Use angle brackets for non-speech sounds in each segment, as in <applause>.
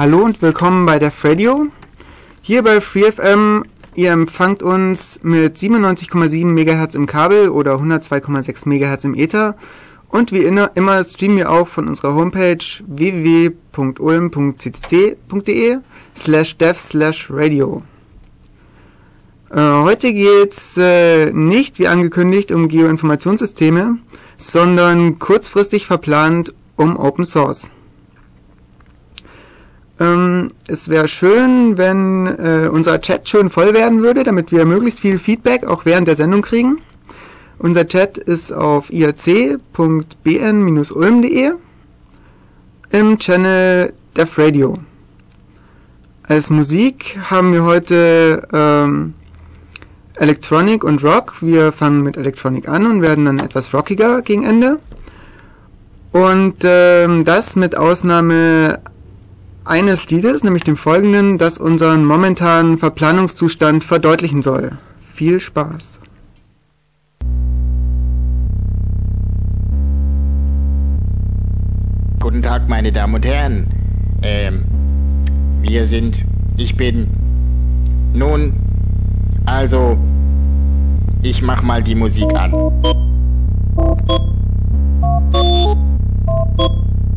Hallo und willkommen bei der Radio. Hier bei FreeFM, ihr empfangt uns mit 97,7 MHz im Kabel oder 102,6 MHz im Ether. Und wie immer streamen wir auch von unserer Homepage www.ulm.ccc.de slash dev slash radio. Äh, heute geht's äh, nicht, wie angekündigt, um Geoinformationssysteme, sondern kurzfristig verplant um Open Source. Ähm, es wäre schön, wenn äh, unser Chat schön voll werden würde, damit wir möglichst viel Feedback auch während der Sendung kriegen. Unser Chat ist auf iac.bn-ulm.de im Channel Def Radio. Als Musik haben wir heute ähm, Electronic und Rock. Wir fangen mit Electronic an und werden dann etwas rockiger gegen Ende. Und ähm, das mit Ausnahme eines Liedes, nämlich dem folgenden, das unseren momentanen Verplanungszustand verdeutlichen soll. Viel Spaß! Guten Tag, meine Damen und Herren. Ähm, wir sind, ich bin, nun, also, ich mach mal die Musik an.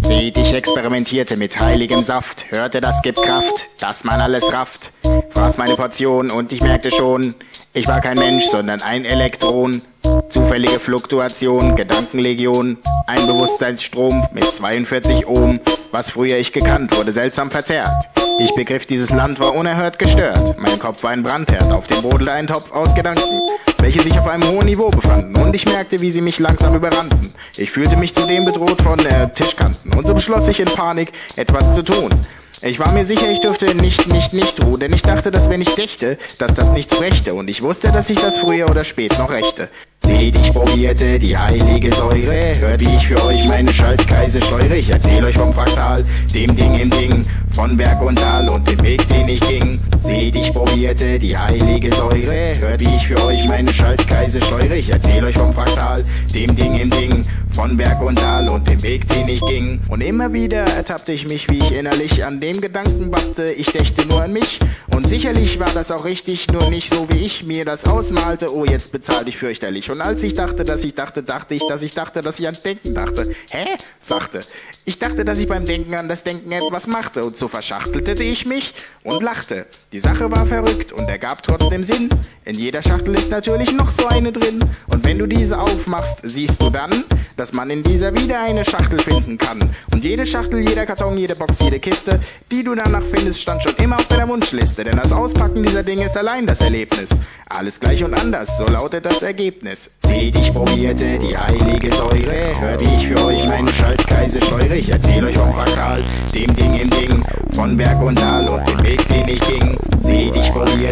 Seht, ich experimentierte mit heiligem Saft, hörte, das gibt Kraft, dass man alles rafft. Fraß meine Portion und ich merkte schon, ich war kein Mensch, sondern ein Elektron. Zufällige Fluktuation, Gedankenlegion, ein Bewusstseinsstrom mit 42 Ohm. Was früher ich gekannt, wurde seltsam verzerrt. Ich begriff, dieses Land war unerhört gestört. Mein Kopf war ein Brandherd, auf dem brodelte ein Topf aus Gedanken, welche sich auf einem hohen Niveau befanden. Und ich merkte, wie sie mich langsam überrannten. Ich fühlte mich zudem bedroht von äh, Tischkanten. Und so beschloss ich in Panik, etwas zu tun. Ich war mir sicher, ich dürfte nicht, nicht, nicht ruhen, denn ich dachte, dass wenn ich dächte, dass das nichts brächte. Und ich wusste, dass ich das früher oder spät noch rächte. Seht, ich probierte die heilige Säure. Hört, wie ich für euch meine Schaltkreise steuere. Ich erzähl euch vom Fraktal, dem Ding in Ding, von Berg und Tal und dem Weg, den ich ging. Seht, ich probierte die heilige Säure. Hört, wie ich für euch meine Schaltkreise steuere. Ich erzähl euch vom Fraktal, dem Ding in Ding, von Berg und Tal und dem Weg, den ich ging. Und immer wieder ertappte ich mich, wie ich innerlich an dem Gedanken bappte, ich dächte nur an mich. Und sicherlich war das auch richtig, nur nicht so, wie ich mir das ausmalte. Oh, jetzt bezahl ich fürchterlich. Und als ich dachte, dass ich dachte, dachte ich, dass ich dachte, dass ich an Denken dachte. Hä? sagte. Ich dachte, dass ich beim Denken an das Denken etwas machte. Und so verschachtelte ich mich und lachte. Die Sache war verrückt und ergab trotzdem Sinn. In jeder Schachtel ist natürlich noch so eine drin. Und wenn du diese aufmachst, siehst du dann, dass man in dieser wieder eine Schachtel finden kann. Und jede Schachtel, jeder Karton, jede Box, jede Kiste, die du danach findest, stand schon immer auf deiner Wunschliste. Denn das Auspacken dieser Dinge ist allein das Erlebnis. Alles gleich und anders, so lautet das Ergebnis. Seht, ich probierte die heilige Säure. Hört, wie ich für euch meine Schaltkreise steuere. Ich erzähl euch vom Fraktal, dem Ding in Ding, von Berg und Tal und dem Weg, den ich ging. Seht,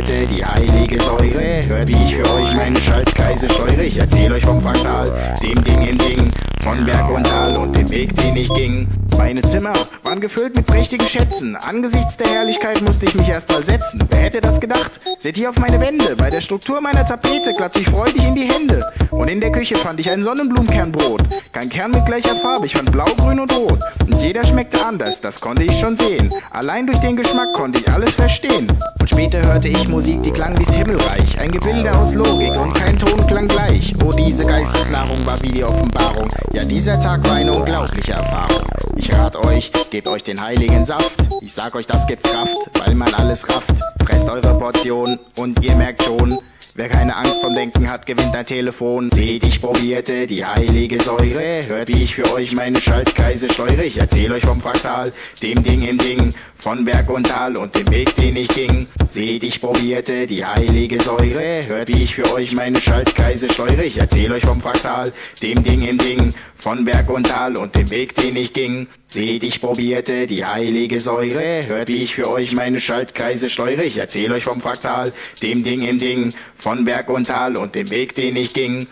probierte die heilige Säure. Hört, wie ich für euch meine Schaltkreise steuere. Ich erzähl euch vom Fraktal, dem Ding in Ding, von Berg und Tal und dem Weg, den ich ging. Meine Zimmer waren gefüllt mit prächtigen Schätzen. Angesichts der Herrlichkeit musste ich mich erst mal setzen. Wer hätte das gedacht? Seht hier auf meine Wände. Bei der Struktur meiner Tapete klappte ich freudig in die Hände. Und in der Küche fand ich ein Sonnenblumenkernbrot. Kein Kern mit gleicher Farbe, ich fand blau, grün und rot. Und jeder schmeckte anders, das konnte ich schon sehen. Allein durch den Geschmack konnte ich alles verstehen. Und später hörte ich Musik, die klang bis himmelreich. Ein Gebilde aus Logik und kein Ton klang gleich. Oh, diese Geistesnahrung war wie die Offenbarung. Ja, dieser Tag war eine unglaubliche Erfahrung. Ich rat euch, gebt euch den heiligen Saft. Ich sag euch, das gibt Kraft, weil man alles rafft. Presst eure Portion und ihr merkt schon, Wer keine Angst vom Denken hat, gewinnt ein Telefon. Seht, ich probierte die heilige Säure. Hört, wie ich für euch meine Schaltkreise steuere. Ich erzähl euch vom Fraktal, dem Ding in Ding, von Berg und Tal und dem Weg, den ich ging. Seht, ich probierte die heilige Säure. Hört, wie ich für euch meine Schaltkreise steuere. Ich erzähl euch vom Fraktal, dem Ding in Ding, von Berg und Tal und dem Weg, den ich ging. Seht, ich probierte die heilige Säure. Hört, wie ich für euch meine Schaltkreise steuere. Ich erzähl euch vom Fraktal, dem Ding in Ding, von Berg und Tal und dem Weg, den ich ging.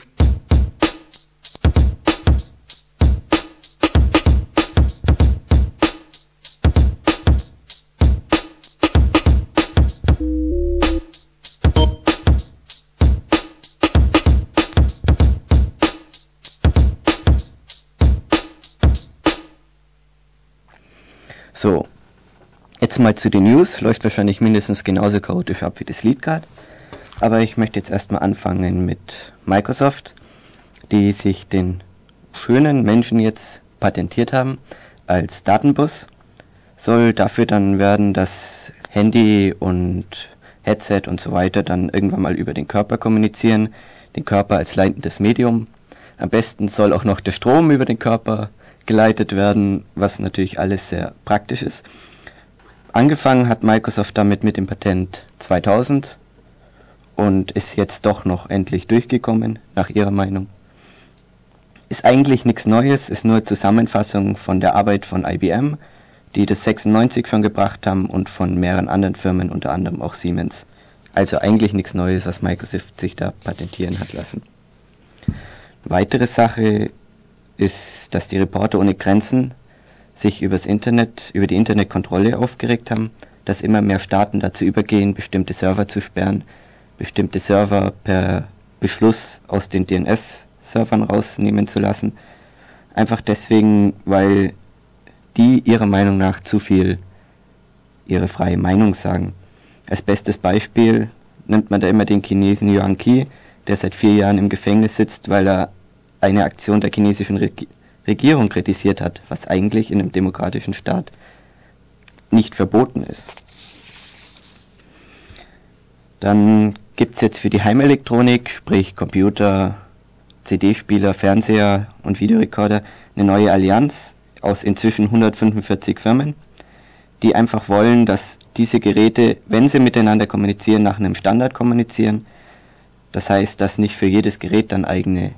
So, Jetzt mal zu den News. Läuft wahrscheinlich mindestens genauso chaotisch ab wie das Lied gerade. Aber ich möchte jetzt erstmal anfangen mit Microsoft, die sich den schönen Menschen jetzt patentiert haben als Datenbus. Soll dafür dann werden, dass Handy und Headset und so weiter dann irgendwann mal über den Körper kommunizieren, den Körper als leitendes Medium. Am besten soll auch noch der Strom über den Körper geleitet werden, was natürlich alles sehr praktisch ist. Angefangen hat Microsoft damit mit dem Patent 2000 und ist jetzt doch noch endlich durchgekommen, nach ihrer Meinung. Ist eigentlich nichts Neues, ist nur Zusammenfassung von der Arbeit von IBM, die das 96 schon gebracht haben und von mehreren anderen Firmen, unter anderem auch Siemens. Also eigentlich nichts Neues, was Microsoft sich da patentieren hat lassen. Weitere Sache ist, dass die Reporter ohne Grenzen sich übers Internet, über die Internetkontrolle aufgeregt haben, dass immer mehr Staaten dazu übergehen, bestimmte Server zu sperren, bestimmte Server per Beschluss aus den DNS-Servern rausnehmen zu lassen. Einfach deswegen, weil die ihrer Meinung nach zu viel ihre freie Meinung sagen. Als bestes Beispiel nimmt man da immer den Chinesen Yuan Qi, der seit vier Jahren im Gefängnis sitzt, weil er eine Aktion der chinesischen Reg Regierung kritisiert hat, was eigentlich in einem demokratischen Staat nicht verboten ist. Dann gibt es jetzt für die Heimelektronik, sprich Computer, CD-Spieler, Fernseher und Videorekorder, eine neue Allianz aus inzwischen 145 Firmen, die einfach wollen, dass diese Geräte, wenn sie miteinander kommunizieren, nach einem Standard kommunizieren. Das heißt, dass nicht für jedes Gerät dann eigene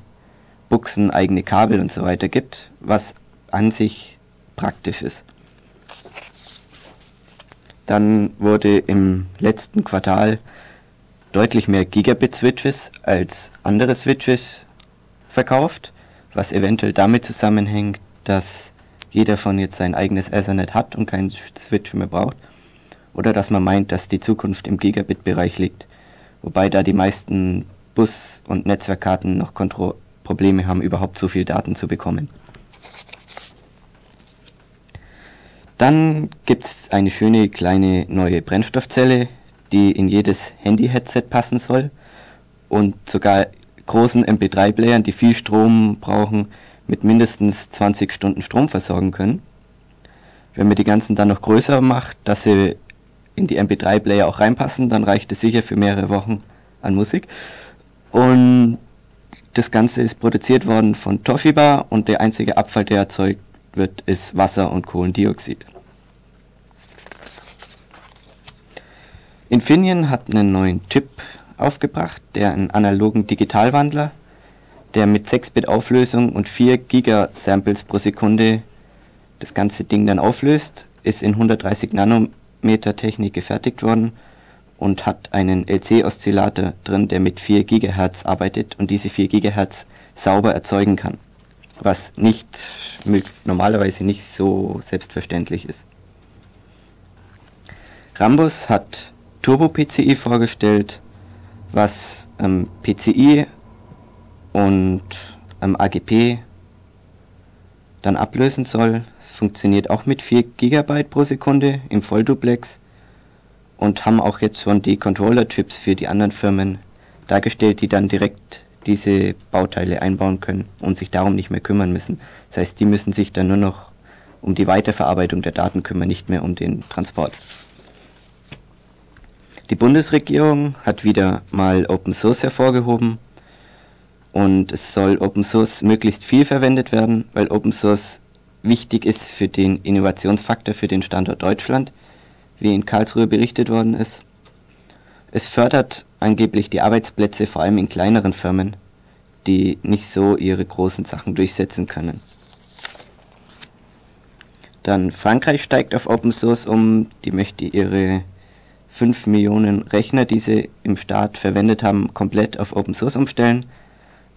Buchsen, eigene Kabel und so weiter gibt, was an sich praktisch ist. Dann wurde im letzten Quartal deutlich mehr Gigabit-Switches als andere Switches verkauft, was eventuell damit zusammenhängt, dass jeder schon jetzt sein eigenes Ethernet hat und keinen Switch mehr braucht, oder dass man meint, dass die Zukunft im Gigabit-Bereich liegt, wobei da die meisten Bus- und Netzwerkkarten noch Kontro Probleme haben, überhaupt so viel Daten zu bekommen. Dann gibt es eine schöne kleine neue Brennstoffzelle, die in jedes Handy-Headset passen soll und sogar großen MP3-Playern, die viel Strom brauchen, mit mindestens 20 Stunden Strom versorgen können. Wenn man die ganzen dann noch größer macht, dass sie in die MP3-Player auch reinpassen, dann reicht es sicher für mehrere Wochen an Musik. Und das Ganze ist produziert worden von Toshiba und der einzige Abfall, der erzeugt wird, ist Wasser und Kohlendioxid. Infineon hat einen neuen Chip aufgebracht, der einen analogen Digitalwandler, der mit 6-Bit Auflösung und 4 Gigasamples pro Sekunde das ganze Ding dann auflöst, ist in 130 Nanometer Technik gefertigt worden und hat einen LC-Oszillator drin, der mit 4 GHz arbeitet und diese 4 GHz sauber erzeugen kann, was nicht normalerweise nicht so selbstverständlich ist. Rambus hat Turbo-PCI vorgestellt, was ähm, PCI und ähm, AGP dann ablösen soll. Es funktioniert auch mit 4 GB pro Sekunde im Vollduplex und haben auch jetzt schon die Controller-Chips für die anderen Firmen dargestellt, die dann direkt diese Bauteile einbauen können und sich darum nicht mehr kümmern müssen. Das heißt, die müssen sich dann nur noch um die Weiterverarbeitung der Daten kümmern, nicht mehr um den Transport. Die Bundesregierung hat wieder mal Open Source hervorgehoben und es soll Open Source möglichst viel verwendet werden, weil Open Source wichtig ist für den Innovationsfaktor für den Standort Deutschland, wie in Karlsruhe berichtet worden ist. Es fördert angeblich die Arbeitsplätze vor allem in kleineren Firmen, die nicht so ihre großen Sachen durchsetzen können. Dann Frankreich steigt auf Open Source um, die möchte ihre 5 Millionen Rechner, die sie im Start verwendet haben, komplett auf Open Source umstellen.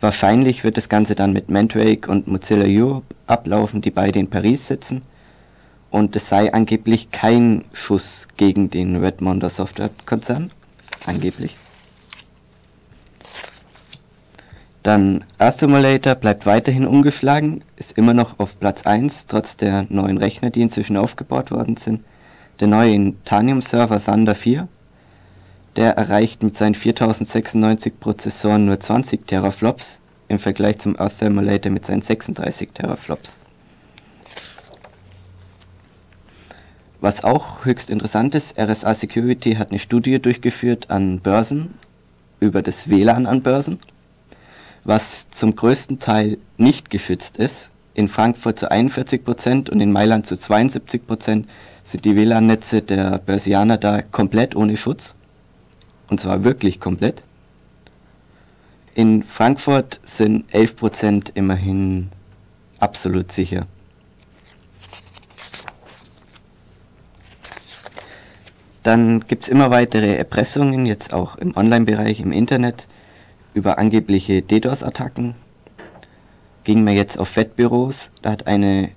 Wahrscheinlich wird das Ganze dann mit Mandrake und Mozilla Europe ablaufen, die beide in Paris sitzen. Und es sei angeblich kein Schuss gegen den Redmonder Software-Konzern. Angeblich. Dann Earth Simulator bleibt weiterhin ungeschlagen, ist immer noch auf Platz 1, trotz der neuen Rechner, die inzwischen aufgebaut worden sind. Der neue Intanium-Server Thunder 4. Der erreicht mit seinen 4096 Prozessoren nur 20 Teraflops im Vergleich zum Earth Thermulator mit seinen 36 Teraflops. Was auch höchst interessant ist, RSA Security hat eine Studie durchgeführt an Börsen über das WLAN an Börsen, was zum größten Teil nicht geschützt ist. In Frankfurt zu 41 Prozent und in Mailand zu 72 Prozent sind die WLAN-Netze der Börsianer da komplett ohne Schutz. Und zwar wirklich komplett. In Frankfurt sind 11 Prozent immerhin absolut sicher. Dann gibt es immer weitere Erpressungen, jetzt auch im Online-Bereich, im Internet, über angebliche DDoS-Attacken. Ging mir jetzt auf Wettbüros, da hat eine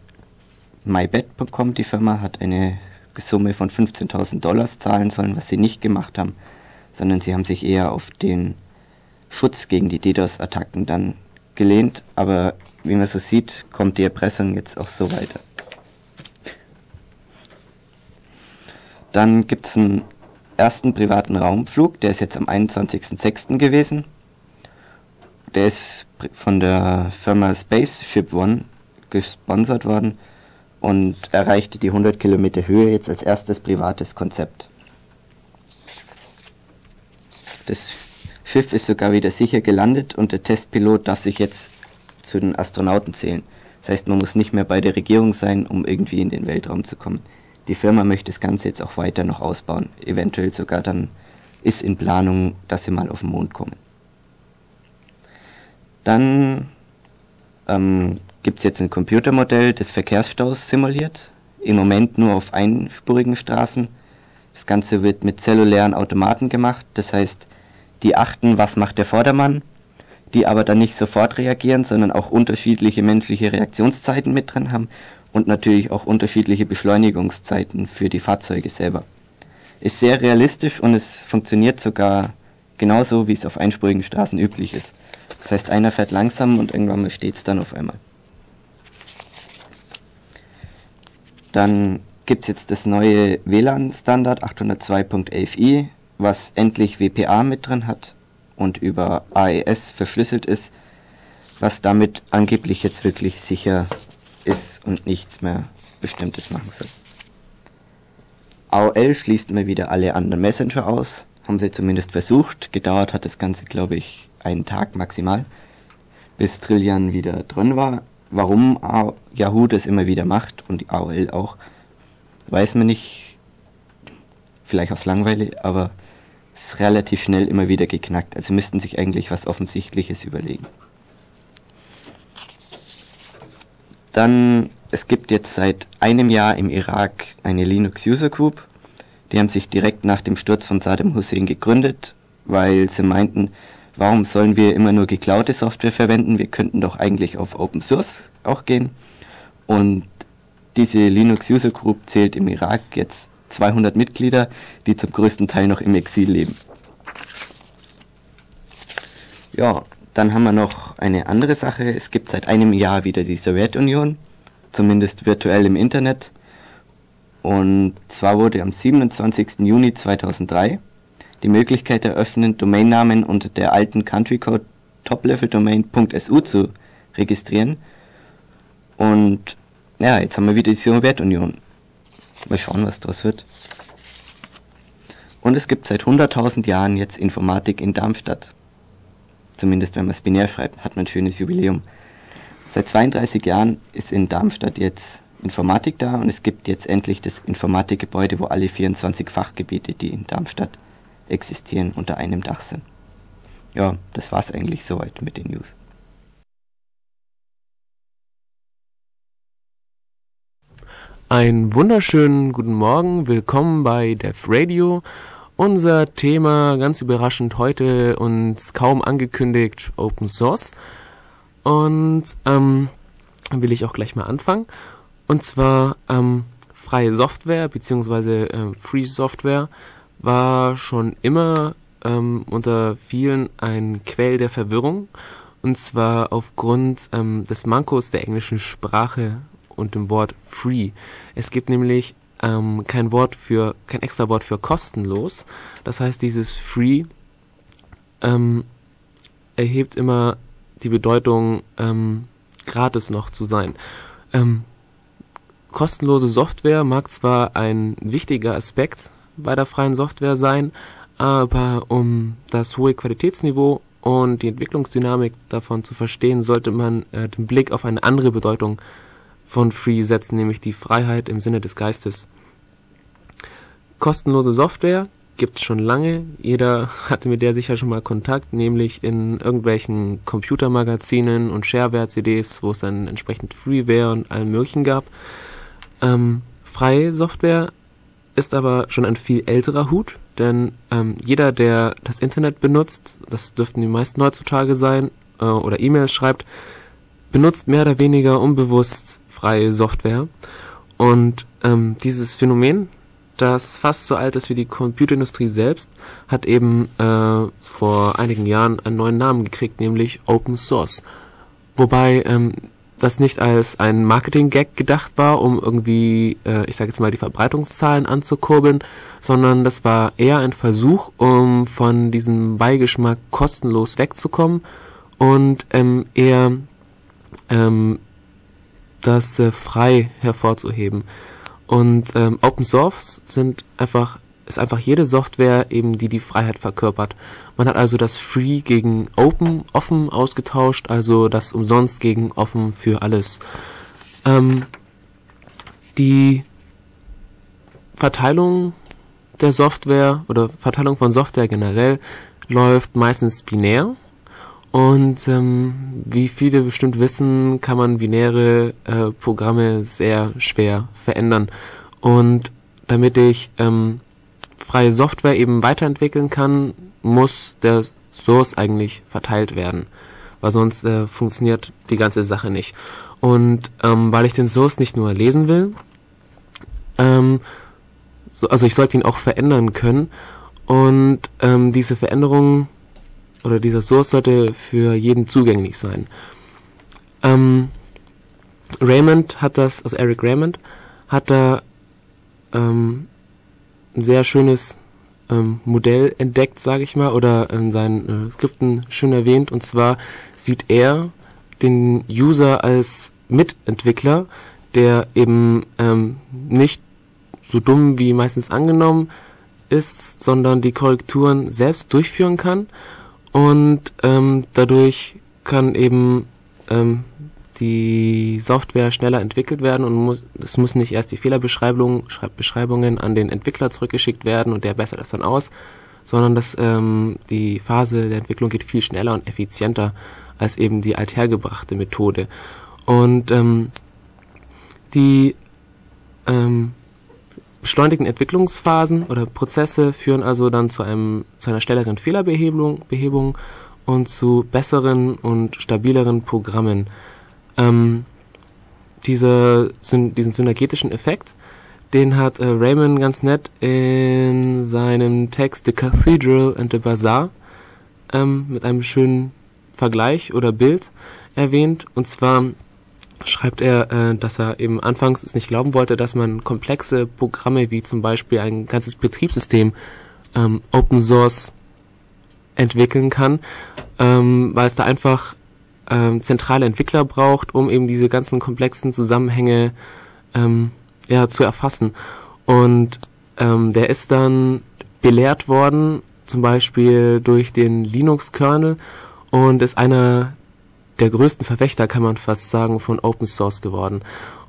MyBet.com, die Firma, hat eine Summe von 15.000 Dollars zahlen sollen, was sie nicht gemacht haben, sondern sie haben sich eher auf den Schutz gegen die DDoS-Attacken dann gelehnt. Aber wie man so sieht, kommt die Erpressung jetzt auch so weiter. Dann gibt es einen ersten privaten Raumflug, der ist jetzt am 21.06. gewesen. Der ist von der Firma Spaceship One gesponsert worden und erreichte die 100 Kilometer Höhe jetzt als erstes privates Konzept. Das Schiff ist sogar wieder sicher gelandet und der Testpilot darf sich jetzt zu den Astronauten zählen. Das heißt, man muss nicht mehr bei der Regierung sein, um irgendwie in den Weltraum zu kommen die Firma möchte das Ganze jetzt auch weiter noch ausbauen. Eventuell sogar dann ist in Planung, dass sie mal auf den Mond kommen. Dann ähm, gibt es jetzt ein Computermodell des Verkehrsstaus simuliert. Im Moment nur auf einspurigen Straßen. Das Ganze wird mit zellulären Automaten gemacht. Das heißt, die achten, was macht der Vordermann, die aber dann nicht sofort reagieren, sondern auch unterschiedliche menschliche Reaktionszeiten mit drin haben und natürlich auch unterschiedliche Beschleunigungszeiten für die Fahrzeuge selber. Ist sehr realistisch und es funktioniert sogar genauso, wie es auf einspurigen Straßen üblich ist. Das heißt, einer fährt langsam und irgendwann mal steht es dann auf einmal. Dann gibt es jetzt das neue WLAN-Standard 802.11i, was endlich WPA mit drin hat und über AES verschlüsselt ist, was damit angeblich jetzt wirklich sicher ist und nichts mehr Bestimmtes machen soll. AOL schließt immer wieder alle anderen Messenger aus, haben sie zumindest versucht. Gedauert hat das Ganze, glaube ich, einen Tag maximal, bis Trillian wieder drin war. Warum Yahoo das immer wieder macht und AOL auch, weiß man nicht. Vielleicht aus Langweile, aber es ist relativ schnell immer wieder geknackt. Also müssten sich eigentlich was Offensichtliches überlegen. Dann, es gibt jetzt seit einem Jahr im Irak eine Linux User Group. Die haben sich direkt nach dem Sturz von Saddam Hussein gegründet, weil sie meinten, warum sollen wir immer nur geklaute Software verwenden? Wir könnten doch eigentlich auf Open Source auch gehen. Und diese Linux User Group zählt im Irak jetzt 200 Mitglieder, die zum größten Teil noch im Exil leben. Ja, dann haben wir noch eine andere Sache. Es gibt seit einem Jahr wieder die Sowjetunion, zumindest virtuell im Internet. Und zwar wurde am 27. Juni 2003 die Möglichkeit eröffnet, Domainnamen unter der alten Country Code topleveldomain.su zu registrieren. Und ja, jetzt haben wir wieder die Sowjetunion. Mal schauen, was daraus wird. Und es gibt seit 100.000 Jahren jetzt Informatik in Darmstadt zumindest wenn man es binär schreibt, hat man ein schönes Jubiläum. Seit 32 Jahren ist in Darmstadt jetzt Informatik da und es gibt jetzt endlich das Informatikgebäude, wo alle 24 Fachgebiete, die in Darmstadt existieren, unter einem Dach sind. Ja, das war's eigentlich soweit mit den News. Einen wunderschönen guten Morgen, willkommen bei Dev Radio unser Thema ganz überraschend heute und kaum angekündigt Open Source. Und ähm, will ich auch gleich mal anfangen. Und zwar ähm, freie Software beziehungsweise äh, Free Software war schon immer ähm, unter vielen ein Quell der Verwirrung. Und zwar aufgrund ähm, des Mankos der englischen Sprache und dem Wort free. Es gibt nämlich ähm, kein Wort für, kein extra Wort für kostenlos. Das heißt, dieses free ähm, erhebt immer die Bedeutung, ähm, gratis noch zu sein. Ähm, kostenlose Software mag zwar ein wichtiger Aspekt bei der freien Software sein, aber um das hohe Qualitätsniveau und die Entwicklungsdynamik davon zu verstehen, sollte man äh, den Blick auf eine andere Bedeutung von Free setzen, nämlich die Freiheit im Sinne des Geistes. Kostenlose Software gibt's schon lange. Jeder hatte mit der sicher schon mal Kontakt, nämlich in irgendwelchen Computermagazinen und Shareware-CDs, wo es dann entsprechend Freeware und allem Möglichen gab. Ähm, freie Software ist aber schon ein viel älterer Hut, denn ähm, jeder, der das Internet benutzt, das dürften die meisten heutzutage sein, äh, oder E-Mails schreibt, benutzt mehr oder weniger unbewusst freie Software. Und ähm, dieses Phänomen, das fast so alt ist wie die Computerindustrie selbst, hat eben äh, vor einigen Jahren einen neuen Namen gekriegt, nämlich Open Source. Wobei ähm, das nicht als ein Marketing-Gag gedacht war, um irgendwie, äh, ich sage jetzt mal, die Verbreitungszahlen anzukurbeln, sondern das war eher ein Versuch, um von diesem Beigeschmack kostenlos wegzukommen und ähm, eher ähm, das äh, frei hervorzuheben. Und ähm, Open Source sind einfach ist einfach jede Software eben, die die Freiheit verkörpert. Man hat also das Free gegen Open, offen ausgetauscht, also das umsonst gegen offen für alles. Ähm, die Verteilung der Software oder Verteilung von Software generell läuft meistens binär. Und ähm, wie viele bestimmt wissen, kann man binäre äh, Programme sehr schwer verändern. Und damit ich ähm, freie Software eben weiterentwickeln kann, muss der Source eigentlich verteilt werden. Weil sonst äh, funktioniert die ganze Sache nicht. Und ähm, weil ich den Source nicht nur lesen will, ähm, so, also ich sollte ihn auch verändern können. Und ähm, diese Veränderungen oder dieser Source sollte für jeden zugänglich sein. Ähm, Raymond hat das, also Eric Raymond, hat da ähm, ein sehr schönes ähm, Modell entdeckt, sage ich mal, oder in seinen äh, Skripten schön erwähnt. Und zwar sieht er den User als Mitentwickler, der eben ähm, nicht so dumm wie meistens angenommen ist, sondern die Korrekturen selbst durchführen kann und ähm, dadurch kann eben ähm, die Software schneller entwickelt werden und muss, es muss nicht erst die Fehlerbeschreibungen Beschreibungen an den Entwickler zurückgeschickt werden und der bessert das dann aus, sondern dass ähm, die Phase der Entwicklung geht viel schneller und effizienter als eben die althergebrachte Methode. Und ähm, die ähm, beschleunigten Entwicklungsphasen oder Prozesse führen also dann zu einem zu einer schnelleren Fehlerbehebung Behebung und zu besseren und stabileren Programmen. Ähm, diese, diesen synergetischen Effekt, den hat äh, Raymond ganz nett in seinem Text The Cathedral and the Bazaar ähm, mit einem schönen Vergleich oder Bild erwähnt. Und zwar schreibt er, äh, dass er eben anfangs es nicht glauben wollte, dass man komplexe Programme wie zum Beispiel ein ganzes Betriebssystem ähm, Open Source entwickeln kann, ähm, weil es da einfach ähm, zentrale Entwickler braucht, um eben diese ganzen komplexen Zusammenhänge ähm, ja, zu erfassen. Und ähm, der ist dann belehrt worden, zum Beispiel durch den Linux-Kernel und ist einer der größten Verfechter, kann man fast sagen, von Open Source geworden.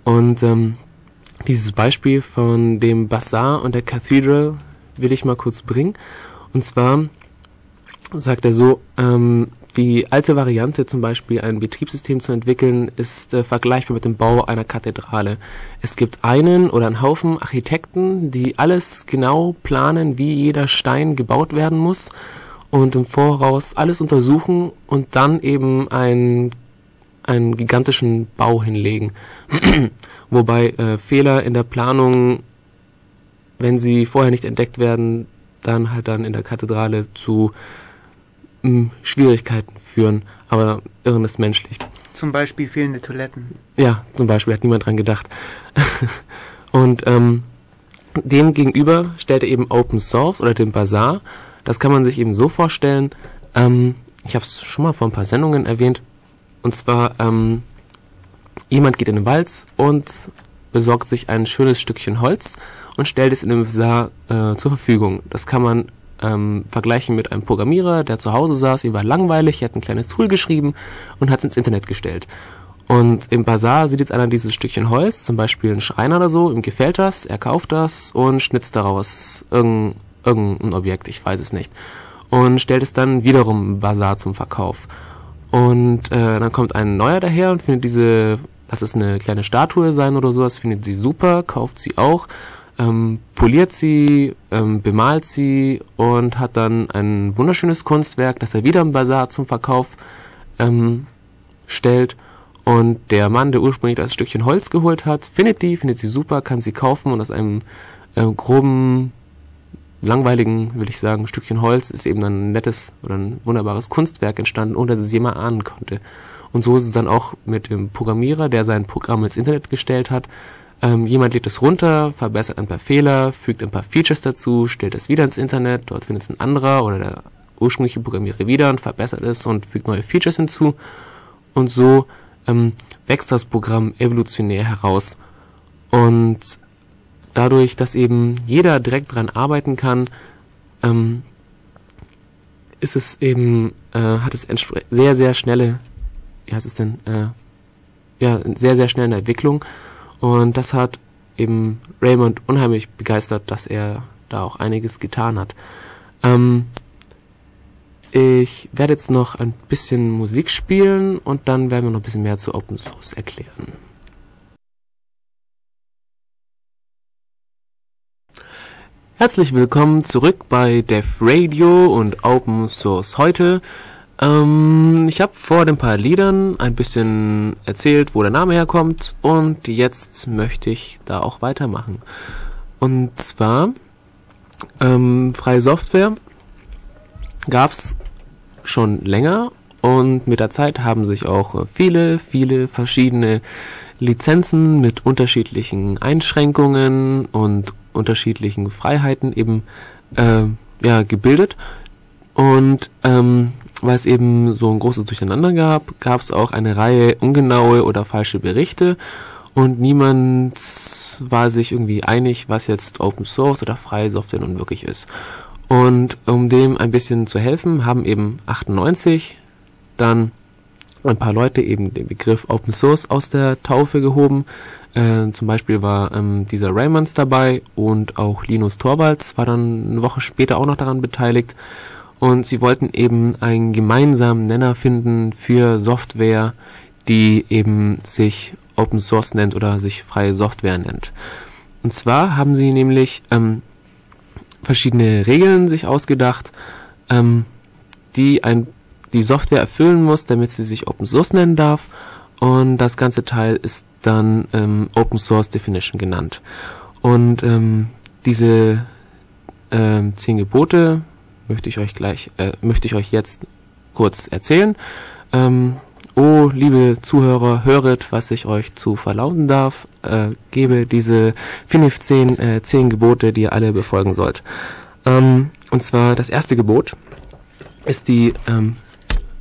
Und ähm, dieses Beispiel von dem Bazaar und der Cathedral will ich mal kurz bringen. Und zwar sagt er so, ähm, die alte Variante, zum Beispiel ein Betriebssystem zu entwickeln, ist äh, vergleichbar mit dem Bau einer Kathedrale. Es gibt einen oder einen Haufen Architekten, die alles genau planen, wie jeder Stein gebaut werden muss und im Voraus alles untersuchen und dann eben ein einen gigantischen Bau hinlegen. <clears throat> Wobei äh, Fehler in der Planung, wenn sie vorher nicht entdeckt werden, dann halt dann in der Kathedrale zu mh, Schwierigkeiten führen. Aber Irren ist menschlich. Zum Beispiel fehlende Toiletten. Ja, zum Beispiel hat niemand dran gedacht. <laughs> Und ähm, dem gegenüber stellt er eben Open Source oder den Bazaar. Das kann man sich eben so vorstellen. Ähm, ich habe es schon mal vor ein paar Sendungen erwähnt. Und zwar ähm, jemand geht in den Wald und besorgt sich ein schönes Stückchen Holz und stellt es in dem Bazaar äh, zur Verfügung. Das kann man ähm, vergleichen mit einem Programmierer, der zu Hause saß, ihm war langweilig, er hat ein kleines Tool geschrieben und hat es ins Internet gestellt. Und im Bazar sieht jetzt einer dieses Stückchen Holz, zum Beispiel ein Schreiner oder so, ihm gefällt das, er kauft das und schnitzt daraus irgendein, irgendein Objekt, ich weiß es nicht. Und stellt es dann wiederum im Bazar zum Verkauf. Und äh, dann kommt ein neuer daher und findet diese, lass es eine kleine Statue sein oder sowas, findet sie super, kauft sie auch ähm, poliert sie, ähm, bemalt sie und hat dann ein wunderschönes Kunstwerk, das er wieder im Bazar zum Verkauf ähm, stellt. Und der Mann, der ursprünglich das Stückchen Holz geholt hat, findet die, findet sie super, kann sie kaufen und aus einem äh, groben, langweiligen, will ich sagen, Stückchen Holz ist eben ein nettes oder ein wunderbares Kunstwerk entstanden, ohne dass es jemand ahnen konnte. Und so ist es dann auch mit dem Programmierer, der sein Programm ins Internet gestellt hat, ähm, jemand lädt es runter, verbessert ein paar Fehler, fügt ein paar Features dazu, stellt es wieder ins Internet, dort findet es ein anderer oder der ursprüngliche Programmierer wieder und verbessert es und fügt neue Features hinzu. Und so ähm, wächst das Programm evolutionär heraus. Und dadurch, dass eben jeder direkt dran arbeiten kann, ähm, ist es eben, äh, hat es sehr, sehr schnelle, wie heißt es denn, äh, ja, sehr, sehr schnelle Entwicklung und das hat eben Raymond unheimlich begeistert, dass er da auch einiges getan hat. Ähm, ich werde jetzt noch ein bisschen Musik spielen und dann werden wir noch ein bisschen mehr zu Open Source erklären. Herzlich willkommen zurück bei Dev Radio und Open Source heute. Ähm, ich habe vor den paar Liedern ein bisschen erzählt, wo der Name herkommt und jetzt möchte ich da auch weitermachen. Und zwar ähm, freie Software gab's schon länger und mit der Zeit haben sich auch viele, viele verschiedene Lizenzen mit unterschiedlichen Einschränkungen und unterschiedlichen Freiheiten eben äh, ja, gebildet. Und ähm, weil es eben so ein großes Durcheinander gab, gab es auch eine Reihe ungenaue oder falsche Berichte und niemand war sich irgendwie einig, was jetzt Open Source oder freie Software nun wirklich ist. Und um dem ein bisschen zu helfen, haben eben 98 dann ein paar Leute eben den Begriff Open Source aus der Taufe gehoben. Äh, zum Beispiel war ähm, dieser Raymonds dabei und auch Linus Torvalds war dann eine Woche später auch noch daran beteiligt und sie wollten eben einen gemeinsamen Nenner finden für Software, die eben sich Open Source nennt oder sich freie Software nennt. Und zwar haben sie nämlich ähm, verschiedene Regeln sich ausgedacht, ähm, die ein, die Software erfüllen muss, damit sie sich Open Source nennen darf. Und das ganze Teil ist dann ähm, Open Source Definition genannt. Und ähm, diese ähm, zehn Gebote möchte ich euch gleich, äh, möchte ich euch jetzt kurz erzählen. Ähm, oh, liebe Zuhörer, höret, was ich euch zu verlauten darf. Äh, gebe diese 15 äh, 10 Gebote, die ihr alle befolgen sollt. Ähm, und zwar das erste Gebot ist die, ähm,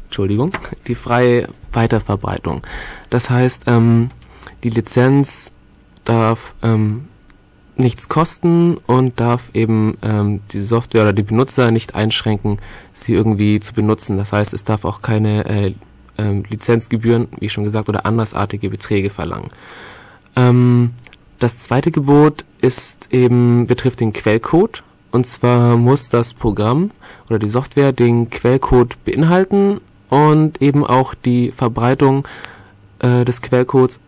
Entschuldigung, die freie Weiterverbreitung. Das heißt, ähm, die Lizenz darf ähm, nichts kosten und darf eben ähm, die Software oder die Benutzer nicht einschränken, sie irgendwie zu benutzen. Das heißt, es darf auch keine äh, äh, Lizenzgebühren, wie schon gesagt, oder andersartige Beträge verlangen. Ähm, das zweite Gebot ist eben betrifft den Quellcode. Und zwar muss das Programm oder die Software den Quellcode beinhalten und eben auch die Verbreitung äh, des Quellcodes,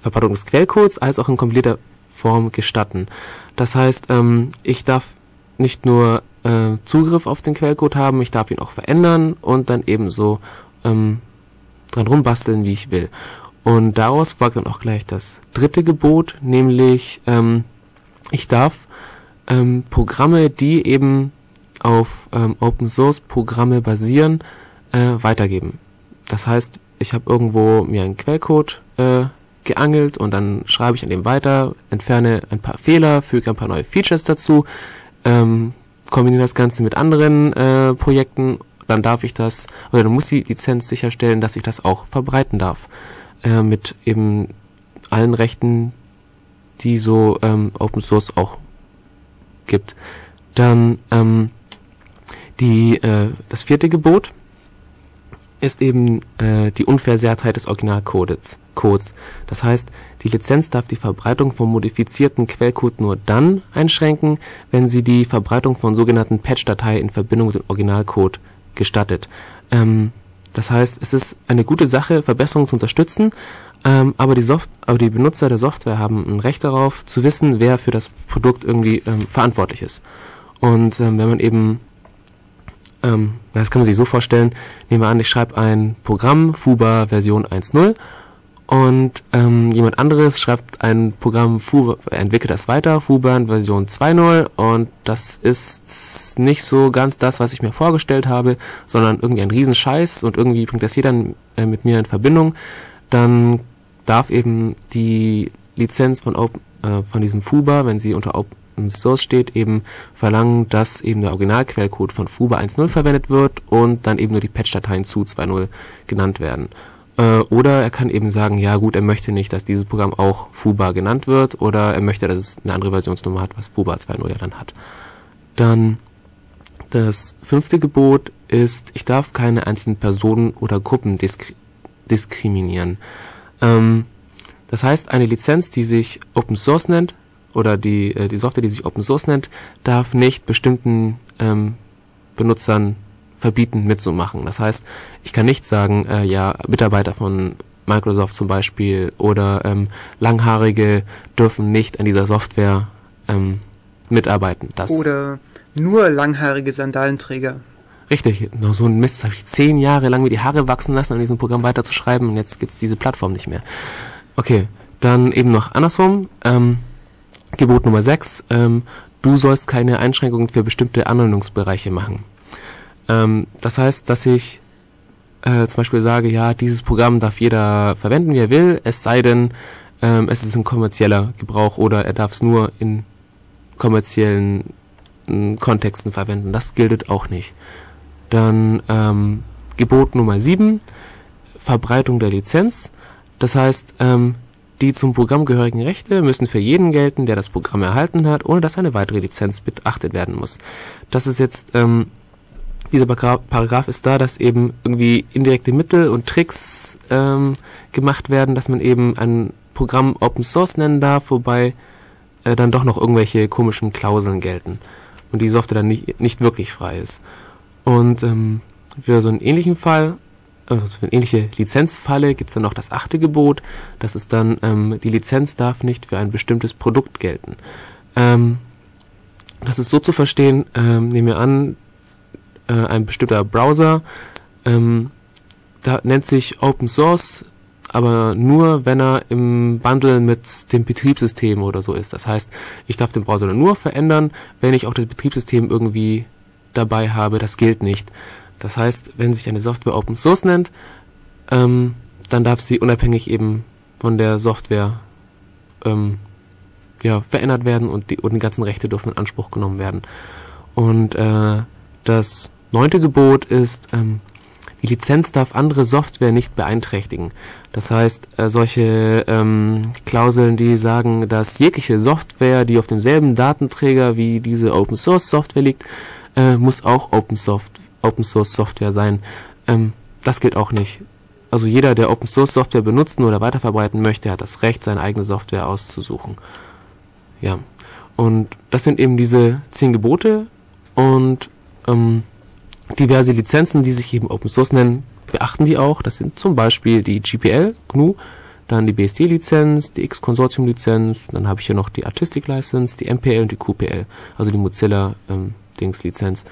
Verbreitung des Quellcodes als auch ein kompletter Form gestatten. Das heißt, ähm, ich darf nicht nur äh, Zugriff auf den Quellcode haben, ich darf ihn auch verändern und dann ebenso ähm, dran rumbasteln, wie ich will. Und daraus folgt dann auch gleich das dritte Gebot, nämlich ähm, ich darf ähm, Programme, die eben auf ähm, Open Source Programme basieren, äh, weitergeben. Das heißt, ich habe irgendwo mir einen Quellcode äh, geangelt und dann schreibe ich an dem weiter, entferne ein paar Fehler, füge ein paar neue Features dazu, ähm, kombiniere das Ganze mit anderen äh, Projekten, dann darf ich das, oder dann muss die Lizenz sicherstellen, dass ich das auch verbreiten darf. Äh, mit eben allen Rechten, die so ähm, Open Source auch gibt. Dann ähm, die, äh, das vierte Gebot ist eben äh, die Unversehrtheit des Originalcodes. Codes. Das heißt, die Lizenz darf die Verbreitung von modifizierten Quellcode nur dann einschränken, wenn sie die Verbreitung von sogenannten Patch-Dateien in Verbindung mit dem Originalcode gestattet. Ähm, das heißt, es ist eine gute Sache, Verbesserungen zu unterstützen, ähm, aber, die Soft aber die Benutzer der Software haben ein Recht darauf, zu wissen, wer für das Produkt irgendwie ähm, verantwortlich ist. Und ähm, wenn man eben ähm, das kann man sich so vorstellen, nehmen wir an, ich schreibe ein Programm, FUBA Version 1.0 und ähm, jemand anderes schreibt ein Programm, FUBA, entwickelt das weiter, FUBA in Version 2.0 und das ist nicht so ganz das, was ich mir vorgestellt habe, sondern irgendwie ein Riesenscheiß und irgendwie bringt das jeder äh, mit mir in Verbindung, dann darf eben die Lizenz von, Open, äh, von diesem FUBA, wenn sie unter Open Source steht, eben verlangen, dass eben der Originalquellcode von FUBA 1.0 verwendet wird und dann eben nur die Patch-Dateien zu 2.0 genannt werden. Äh, oder er kann eben sagen, ja gut, er möchte nicht, dass dieses Programm auch FUBA genannt wird oder er möchte, dass es eine andere Versionsnummer hat, was FUBA 2.0 ja dann hat. Dann das fünfte Gebot ist, ich darf keine einzelnen Personen oder Gruppen disk diskriminieren. Ähm, das heißt, eine Lizenz, die sich Open Source nennt, oder die, äh, die Software, die sich Open Source nennt, darf nicht bestimmten ähm, Benutzern verbieten mitzumachen. Das heißt, ich kann nicht sagen, äh, ja, Mitarbeiter von Microsoft zum Beispiel oder ähm, Langhaarige dürfen nicht an dieser Software ähm, mitarbeiten. Das oder nur langhaarige Sandalenträger. Richtig, nur so ein Mist. Habe ich zehn Jahre lang mir die Haare wachsen lassen, an diesem Programm weiterzuschreiben und jetzt gibt's diese Plattform nicht mehr. Okay, dann eben noch andersrum. Ähm, Gebot Nummer 6, ähm, du sollst keine Einschränkungen für bestimmte Anwendungsbereiche machen. Ähm, das heißt, dass ich äh, zum Beispiel sage, ja, dieses Programm darf jeder verwenden, wie er will, es sei denn, ähm, es ist ein kommerzieller Gebrauch oder er darf es nur in kommerziellen äh, Kontexten verwenden. Das gilt auch nicht. Dann ähm, Gebot Nummer 7, Verbreitung der Lizenz. Das heißt, ähm, die zum Programm gehörigen Rechte müssen für jeden gelten, der das Programm erhalten hat, ohne dass eine weitere Lizenz beachtet werden muss. Das ist jetzt, ähm, dieser Paragraph ist da, dass eben irgendwie indirekte Mittel und Tricks ähm, gemacht werden, dass man eben ein Programm Open Source nennen darf, wobei äh, dann doch noch irgendwelche komischen Klauseln gelten und die Software dann nicht, nicht wirklich frei ist. Und ähm, für so einen ähnlichen Fall also für eine ähnliche Lizenzfalle gibt es dann noch das achte Gebot. Das ist dann, ähm, die Lizenz darf nicht für ein bestimmtes Produkt gelten. Ähm, das ist so zu verstehen, ähm, nehmen wir an, äh, ein bestimmter Browser ähm, da nennt sich Open Source, aber nur, wenn er im Bundle mit dem Betriebssystem oder so ist. Das heißt, ich darf den Browser nur verändern, wenn ich auch das Betriebssystem irgendwie dabei habe. Das gilt nicht. Das heißt, wenn sich eine Software Open Source nennt, ähm, dann darf sie unabhängig eben von der Software ähm, ja, verändert werden und die, und die ganzen Rechte dürfen in Anspruch genommen werden. Und äh, das neunte Gebot ist, ähm, die Lizenz darf andere Software nicht beeinträchtigen. Das heißt, äh, solche ähm, Klauseln, die sagen, dass jegliche Software, die auf demselben Datenträger wie diese Open Source Software liegt, äh, muss auch Open Software Open Source Software sein. Ähm, das gilt auch nicht. Also jeder, der Open Source Software benutzen oder weiterverbreiten möchte, hat das Recht, seine eigene Software auszusuchen. Ja. Und das sind eben diese zehn Gebote und ähm, diverse Lizenzen, die sich eben Open Source nennen, beachten die auch. Das sind zum Beispiel die GPL, GNU, dann die BSD-Lizenz, die X-Konsortium-Lizenz, dann habe ich hier noch die Artistic-License, die MPL und die QPL, also die Mozilla-Dings-Lizenz. Ähm,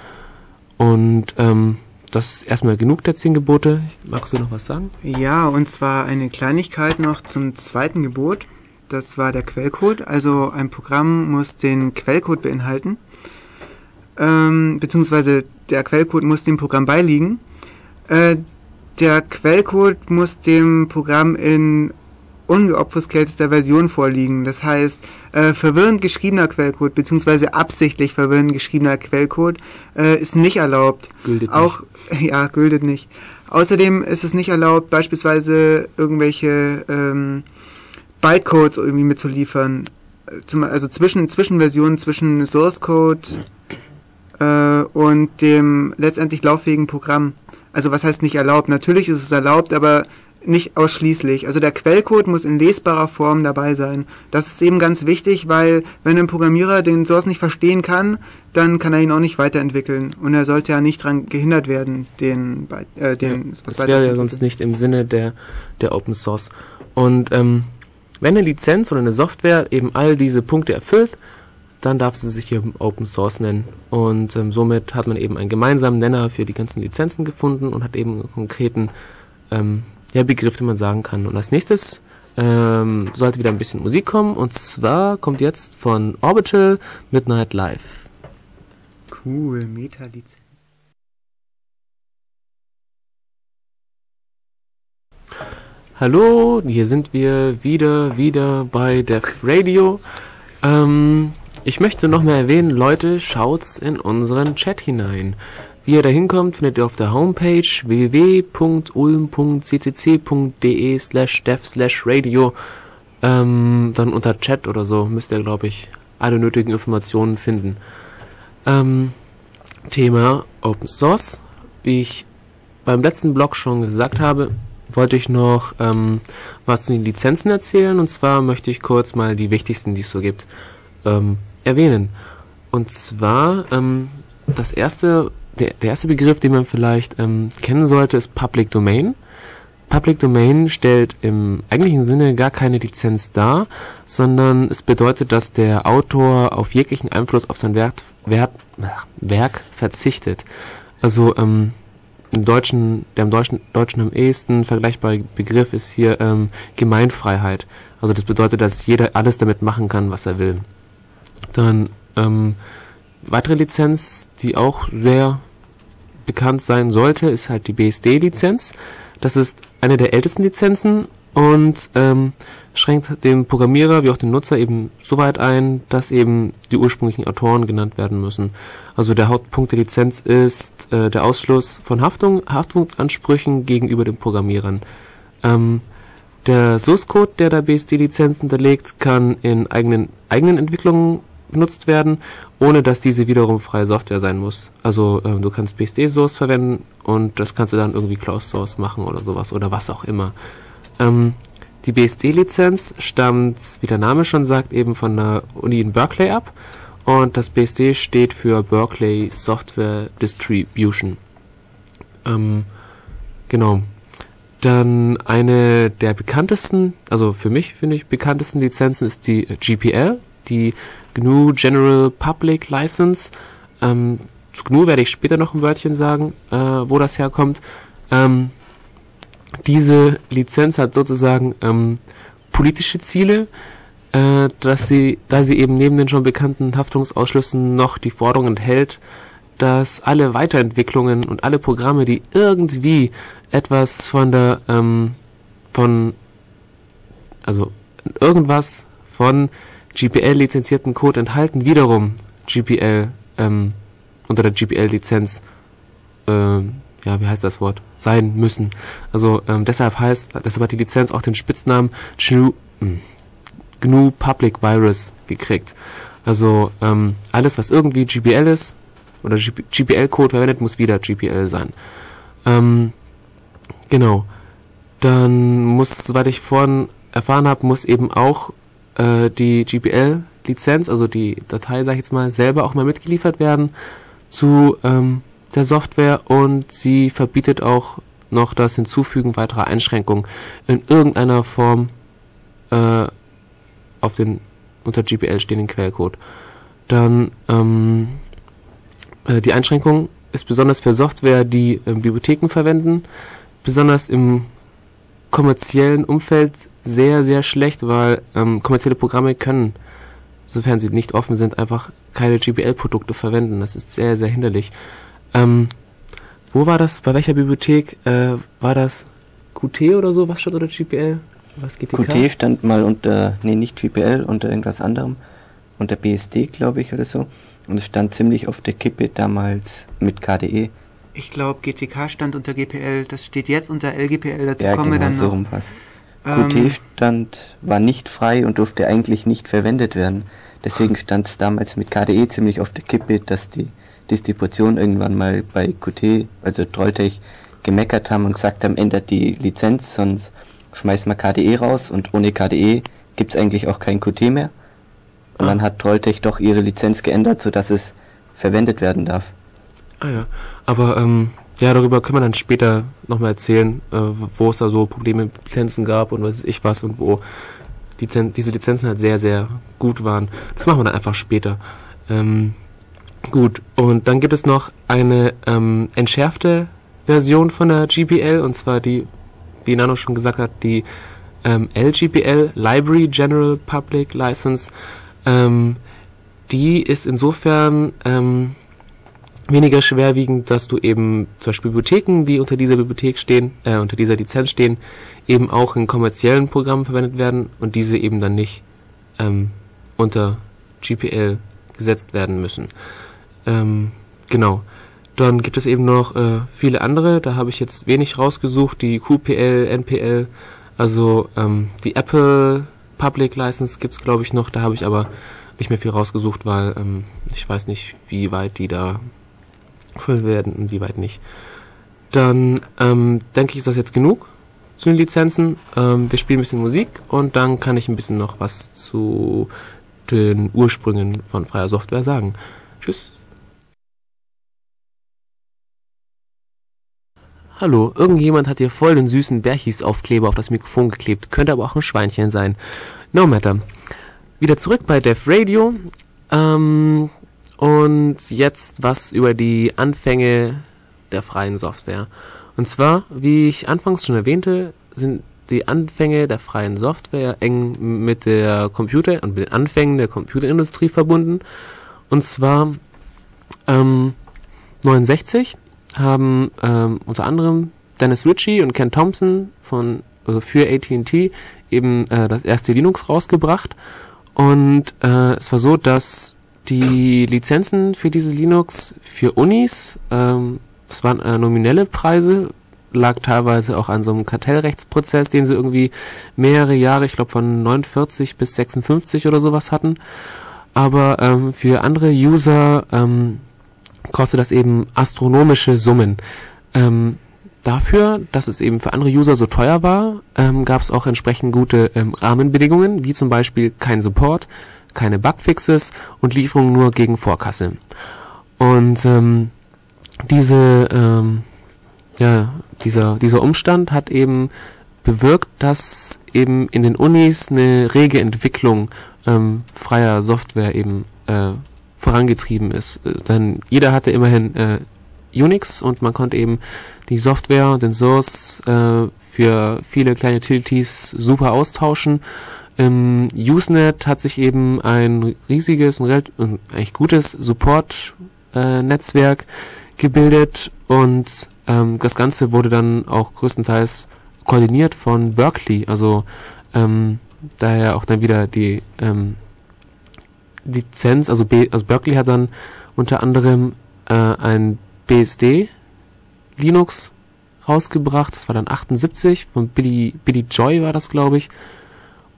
und ähm, das ist erstmal genug der zehn Gebote. Magst du noch was sagen? Ja, und zwar eine Kleinigkeit noch zum zweiten Gebot. Das war der Quellcode. Also ein Programm muss den Quellcode beinhalten. Ähm, beziehungsweise der Quellcode muss dem Programm beiliegen. Äh, der Quellcode muss dem Programm in ungeobfuscateter Version vorliegen. Das heißt, äh, verwirrend geschriebener Quellcode beziehungsweise absichtlich verwirrend geschriebener Quellcode äh, ist nicht erlaubt. Gültet Auch <laughs> ja, gültet nicht. Außerdem ist es nicht erlaubt, beispielsweise irgendwelche ähm, Bytecodes irgendwie mitzuliefern. Äh, zum- Also zwischen Zwischenversionen zwischen Source Code äh, und dem letztendlich lauffähigen Programm. Also was heißt nicht erlaubt? Natürlich ist es erlaubt, aber nicht ausschließlich. Also der Quellcode muss in lesbarer Form dabei sein. Das ist eben ganz wichtig, weil wenn ein Programmierer den Source nicht verstehen kann, dann kann er ihn auch nicht weiterentwickeln. Und er sollte ja nicht daran gehindert werden, den, äh, den was Das wäre ja sonst nicht im Sinne der, der Open Source. Und ähm, wenn eine Lizenz oder eine Software eben all diese Punkte erfüllt, dann darf sie sich eben Open Source nennen. Und ähm, somit hat man eben einen gemeinsamen Nenner für die ganzen Lizenzen gefunden und hat eben einen konkreten ähm, ja, Begriff, den man sagen kann. Und als nächstes ähm, sollte wieder ein bisschen Musik kommen. Und zwar kommt jetzt von Orbital Midnight Live. Cool, Meta-Lizenz. Hallo, hier sind wir wieder, wieder bei Def Radio. Ähm, ich möchte noch mal erwähnen, Leute, schaut's in unseren Chat hinein. Wie ihr da hinkommt, findet ihr auf der Homepage www.ulm.ccc.de slash dev slash radio. Ähm, dann unter Chat oder so müsst ihr, glaube ich, alle nötigen Informationen finden. Ähm, Thema Open Source. Wie ich beim letzten Blog schon gesagt habe, wollte ich noch ähm, was zu den Lizenzen erzählen. Und zwar möchte ich kurz mal die wichtigsten, die es so gibt, ähm, erwähnen. Und zwar ähm, das erste, der, der erste Begriff, den man vielleicht ähm, kennen sollte, ist Public Domain. Public Domain stellt im eigentlichen Sinne gar keine Lizenz dar, sondern es bedeutet, dass der Autor auf jeglichen Einfluss auf sein Werk, Werk, Werk verzichtet. Also ähm, im Deutschen, der im Deutschen, Deutschen am ehesten vergleichbare Begriff ist hier ähm, Gemeinfreiheit. Also das bedeutet, dass jeder alles damit machen kann, was er will. Dann ähm, weitere Lizenz, die auch sehr bekannt sein sollte, ist halt die BSD-Lizenz. Das ist eine der ältesten Lizenzen und ähm, schränkt den Programmierer wie auch den Nutzer eben so weit ein, dass eben die ursprünglichen Autoren genannt werden müssen. Also der Hauptpunkt der Lizenz ist äh, der Ausschluss von Haftung, Haftungsansprüchen gegenüber den Programmierern. Ähm, der Source Code, der der BSD-Lizenz hinterlegt, kann in eigenen, Entwicklungen benutzt werden, ohne dass diese wiederum freie Software sein muss. Also ähm, du kannst BSD-Source verwenden und das kannst du dann irgendwie Closed Source machen oder sowas oder was auch immer. Ähm, die BSD-Lizenz stammt, wie der Name schon sagt, eben von der Uni in Berkeley ab und das BSD steht für Berkeley Software Distribution. Ähm, genau. Dann eine der bekanntesten, also für mich finde ich bekanntesten Lizenzen ist die GPL, die GNU General Public License. Ähm, zu GNU werde ich später noch ein Wörtchen sagen, äh, wo das herkommt. Ähm, diese Lizenz hat sozusagen ähm, politische Ziele, äh, dass sie, da sie eben neben den schon bekannten Haftungsausschlüssen noch die Forderung enthält, dass alle Weiterentwicklungen und alle Programme, die irgendwie etwas von der, ähm, von, also irgendwas von GPL lizenzierten Code enthalten, wiederum GPL ähm, unter der GPL-Lizenz, ähm, ja, wie heißt das Wort, sein müssen. Also ähm, deshalb heißt, deshalb hat die Lizenz auch den Spitznamen GNU, hm, GNU Public Virus gekriegt. Also ähm, alles, was irgendwie GPL ist oder GPL-Code verwendet, muss wieder GPL sein. Ähm, genau. Dann muss, soweit ich vorhin erfahren habe, muss eben auch äh, die GPL-Lizenz, also die Datei, sag ich jetzt mal, selber auch mal mitgeliefert werden zu ähm, der Software und sie verbietet auch noch das Hinzufügen weiterer Einschränkungen in irgendeiner Form äh, auf den unter GPL stehenden Quellcode. Dann ähm, äh, die Einschränkung ist besonders für Software, die äh, Bibliotheken verwenden, besonders im kommerziellen Umfeld sehr, sehr schlecht, weil ähm, kommerzielle Programme können, sofern sie nicht offen sind, einfach keine GPL-Produkte verwenden. Das ist sehr, sehr hinderlich. Ähm, wo war das? Bei welcher Bibliothek äh, war das? Qt oder so? Was stand unter GPL? Was GTK? Qt stand mal unter, nee, nicht GPL, unter irgendwas anderem, unter BSD, glaube ich, oder so. Und es stand ziemlich auf der Kippe damals mit KDE. Ich glaube, GTK stand unter GPL, das steht jetzt unter LGPL, dazu ja, kommen genau, wir dann so noch. Ähm, Qt stand, war nicht frei und durfte eigentlich nicht verwendet werden. Deswegen stand es damals mit KDE ziemlich auf der Kippe, dass die Distribution irgendwann mal bei Qt, also Trolltech, gemeckert haben und gesagt haben, ändert die Lizenz, sonst schmeißen wir KDE raus und ohne KDE gibt es eigentlich auch kein Qt mehr. Und ah. dann hat Trolltech doch ihre Lizenz geändert, sodass es verwendet werden darf. Ah ja, aber ähm, ja, darüber können wir dann später nochmal erzählen, äh, wo es da so Probleme mit Lizenzen gab und was ich was und wo die, diese Lizenzen halt sehr, sehr gut waren. Das machen wir dann einfach später. Ähm, gut, und dann gibt es noch eine ähm, entschärfte Version von der GPL und zwar die, wie Nano schon gesagt hat, die ähm, LGPL, Library General Public License. Ähm, die ist insofern ähm, weniger schwerwiegend, dass du eben zum Beispiel Bibliotheken, die unter dieser Bibliothek stehen, äh, unter dieser Lizenz stehen, eben auch in kommerziellen Programmen verwendet werden und diese eben dann nicht ähm, unter GPL gesetzt werden müssen. Ähm, genau. Dann gibt es eben noch äh, viele andere, da habe ich jetzt wenig rausgesucht, die QPL, NPL, also ähm, die Apple Public License gibt's glaube ich noch, da habe ich aber nicht mehr viel rausgesucht, weil ähm, ich weiß nicht, wie weit die da voll werden und wie weit nicht. Dann ähm, denke ich, ist das jetzt genug zu den Lizenzen. Ähm, wir spielen ein bisschen Musik und dann kann ich ein bisschen noch was zu den Ursprüngen von freier Software sagen. Tschüss. Hallo, irgendjemand hat hier voll den süßen Berchis-Aufkleber auf das Mikrofon geklebt, könnte aber auch ein Schweinchen sein. No matter. Wieder zurück bei Def Radio. Ähm, und jetzt was über die Anfänge der freien Software. Und zwar, wie ich anfangs schon erwähnte, sind die Anfänge der freien Software eng mit der Computer und mit den Anfängen der Computerindustrie verbunden. Und zwar ähm, 69 haben ähm, unter anderem Dennis Ritchie und Ken Thompson von also für AT&T eben äh, das erste Linux rausgebracht und äh, es war so, dass die Lizenzen für dieses Linux für Unis, ähm, das waren äh, nominelle Preise, lag teilweise auch an so einem Kartellrechtsprozess, den sie irgendwie mehrere Jahre, ich glaube von 49 bis 56 oder sowas hatten. Aber ähm, für andere User ähm, kostet das eben astronomische Summen. Ähm, dafür, dass es eben für andere User so teuer war, ähm, gab es auch entsprechend gute ähm, Rahmenbedingungen, wie zum Beispiel kein Support, keine Bugfixes und Lieferung nur gegen Vorkasse. Und ähm, diese, ähm, ja, dieser, dieser Umstand hat eben bewirkt, dass eben in den Unis eine rege Entwicklung ähm, freier Software eben äh, vorangetrieben ist. Äh, denn jeder hatte immerhin äh, Unix und man konnte eben die Software und den Source äh, für viele kleine Utilities super austauschen. Im Usenet hat sich eben ein riesiges und eigentlich gutes Support-Netzwerk äh, gebildet und ähm, das Ganze wurde dann auch größtenteils koordiniert von Berkeley, also ähm, daher auch dann wieder die ähm, Lizenz, also, B, also Berkeley hat dann unter anderem äh, ein BSD Linux rausgebracht, das war dann 78, von Billy, Billy Joy war das, glaube ich.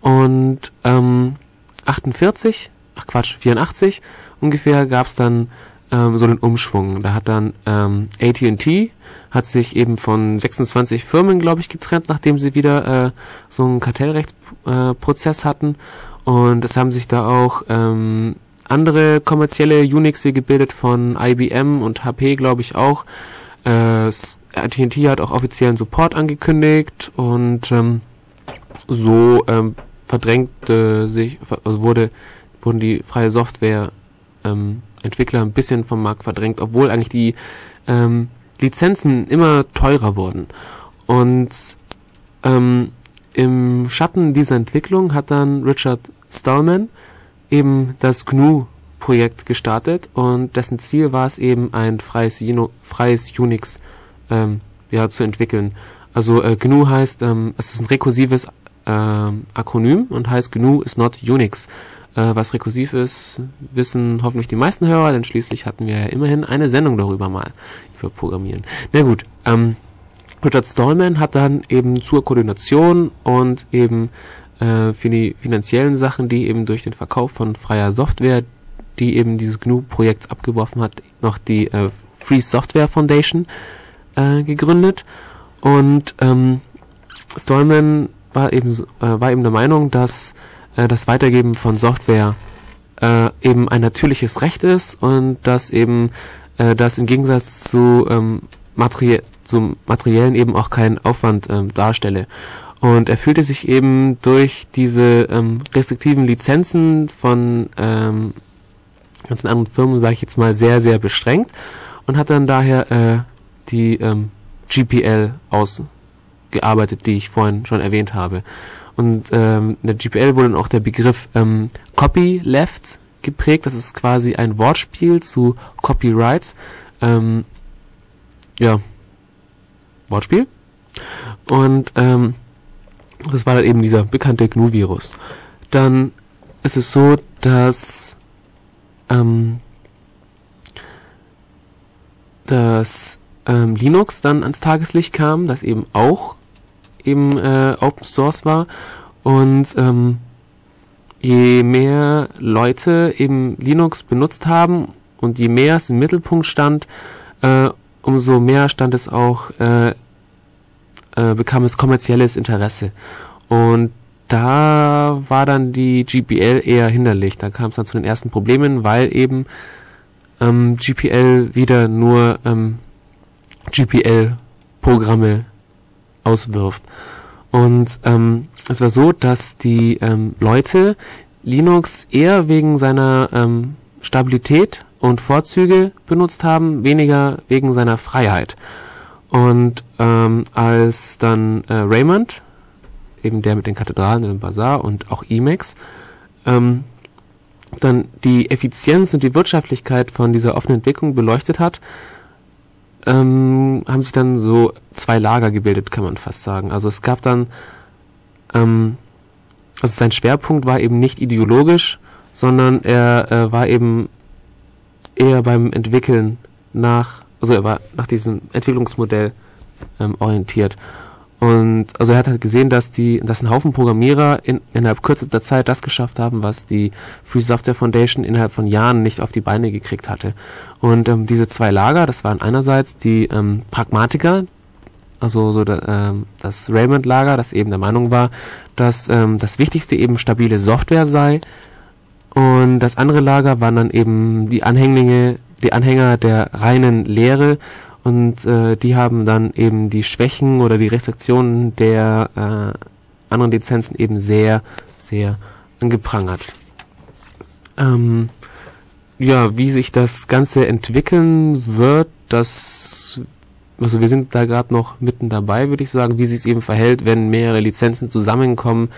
Und ähm, 48, ach Quatsch, 84 ungefähr gab es dann ähm, so einen Umschwung. Da hat dann ähm, AT&T hat sich eben von 26 Firmen, glaube ich, getrennt, nachdem sie wieder äh, so einen Kartellrechtsprozess äh, hatten. Und es haben sich da auch ähm, andere kommerzielle Unixe gebildet von IBM und HP, glaube ich, auch. Äh, AT&T hat auch offiziellen Support angekündigt und ähm, so ähm, verdrängte sich, also wurde, wurden die freie Software ähm, Entwickler ein bisschen vom Markt verdrängt, obwohl eigentlich die ähm, Lizenzen immer teurer wurden. Und ähm, im Schatten dieser Entwicklung hat dann Richard Stallman eben das GNU-Projekt gestartet und dessen Ziel war es eben ein freies, freies Unix ähm, ja, zu entwickeln. Also äh, GNU heißt, ähm, es ist ein rekursives ähm, Akronym und heißt GNU is not Unix. Äh, was rekursiv ist, wissen hoffentlich die meisten Hörer, denn schließlich hatten wir ja immerhin eine Sendung darüber mal, über Programmieren. Na gut, ähm, Richard Stallman hat dann eben zur Koordination und eben äh, für die finanziellen Sachen, die eben durch den Verkauf von freier Software, die eben dieses GNU-Projekt abgeworfen hat, noch die äh, Free Software Foundation äh, gegründet. Und ähm, Stallman war eben, äh, war eben der Meinung, dass äh, das Weitergeben von Software äh, eben ein natürliches Recht ist und dass eben äh, das im Gegensatz zu, ähm, materie zum Materiellen eben auch keinen Aufwand ähm, darstelle. Und er fühlte sich eben durch diese ähm, restriktiven Lizenzen von ähm, ganzen anderen Firmen, sage ich jetzt mal, sehr, sehr beschränkt und hat dann daher äh, die ähm, GPL ausgearbeitet, die ich vorhin schon erwähnt habe. Und ähm, in der GPL wurde dann auch der Begriff ähm, Copyleft geprägt. Das ist quasi ein Wortspiel zu Copyrights. Ähm, ja, Wortspiel. Und ähm, das war dann eben dieser bekannte GNU-Virus. Dann ist es so, dass ähm, dass ähm, Linux dann ans Tageslicht kam, das eben auch eben äh, Open Source war und ähm, je mehr Leute eben Linux benutzt haben und je mehr es im Mittelpunkt stand, äh, umso mehr stand es auch, äh, äh, bekam es kommerzielles Interesse. Und da war dann die GPL eher hinderlich. Da kam es dann zu den ersten Problemen, weil eben ähm, GPL wieder nur ähm, GPL-Programme auswirft. Und ähm, es war so, dass die ähm, Leute Linux eher wegen seiner ähm, Stabilität und Vorzüge benutzt haben, weniger wegen seiner Freiheit. Und ähm, als dann äh, Raymond, eben der mit den Kathedralen und dem Bazar und auch Emacs, ähm, dann die Effizienz und die Wirtschaftlichkeit von dieser offenen Entwicklung beleuchtet hat, ähm, haben sich dann so zwei Lager gebildet, kann man fast sagen. Also es gab dann, ähm, also sein Schwerpunkt war eben nicht ideologisch, sondern er äh, war eben eher beim Entwickeln nach, also er war nach diesem Entwicklungsmodell ähm, orientiert. Und also er hat halt gesehen, dass die, dass ein Haufen Programmierer in, innerhalb kürzester Zeit das geschafft haben, was die Free Software Foundation innerhalb von Jahren nicht auf die Beine gekriegt hatte. Und ähm, diese zwei Lager, das waren einerseits die ähm, Pragmatiker, also so da, ähm, das Raymond-Lager, das eben der Meinung war, dass ähm, das Wichtigste eben stabile Software sei. Und das andere Lager waren dann eben die Anhänglinge, die Anhänger der reinen Lehre und äh, die haben dann eben die Schwächen oder die Restriktionen der äh, anderen Lizenzen eben sehr, sehr angeprangert. Ähm, ja, wie sich das Ganze entwickeln wird, das, also wir sind da gerade noch mitten dabei, würde ich sagen, wie sich es eben verhält, wenn mehrere Lizenzen zusammenkommen,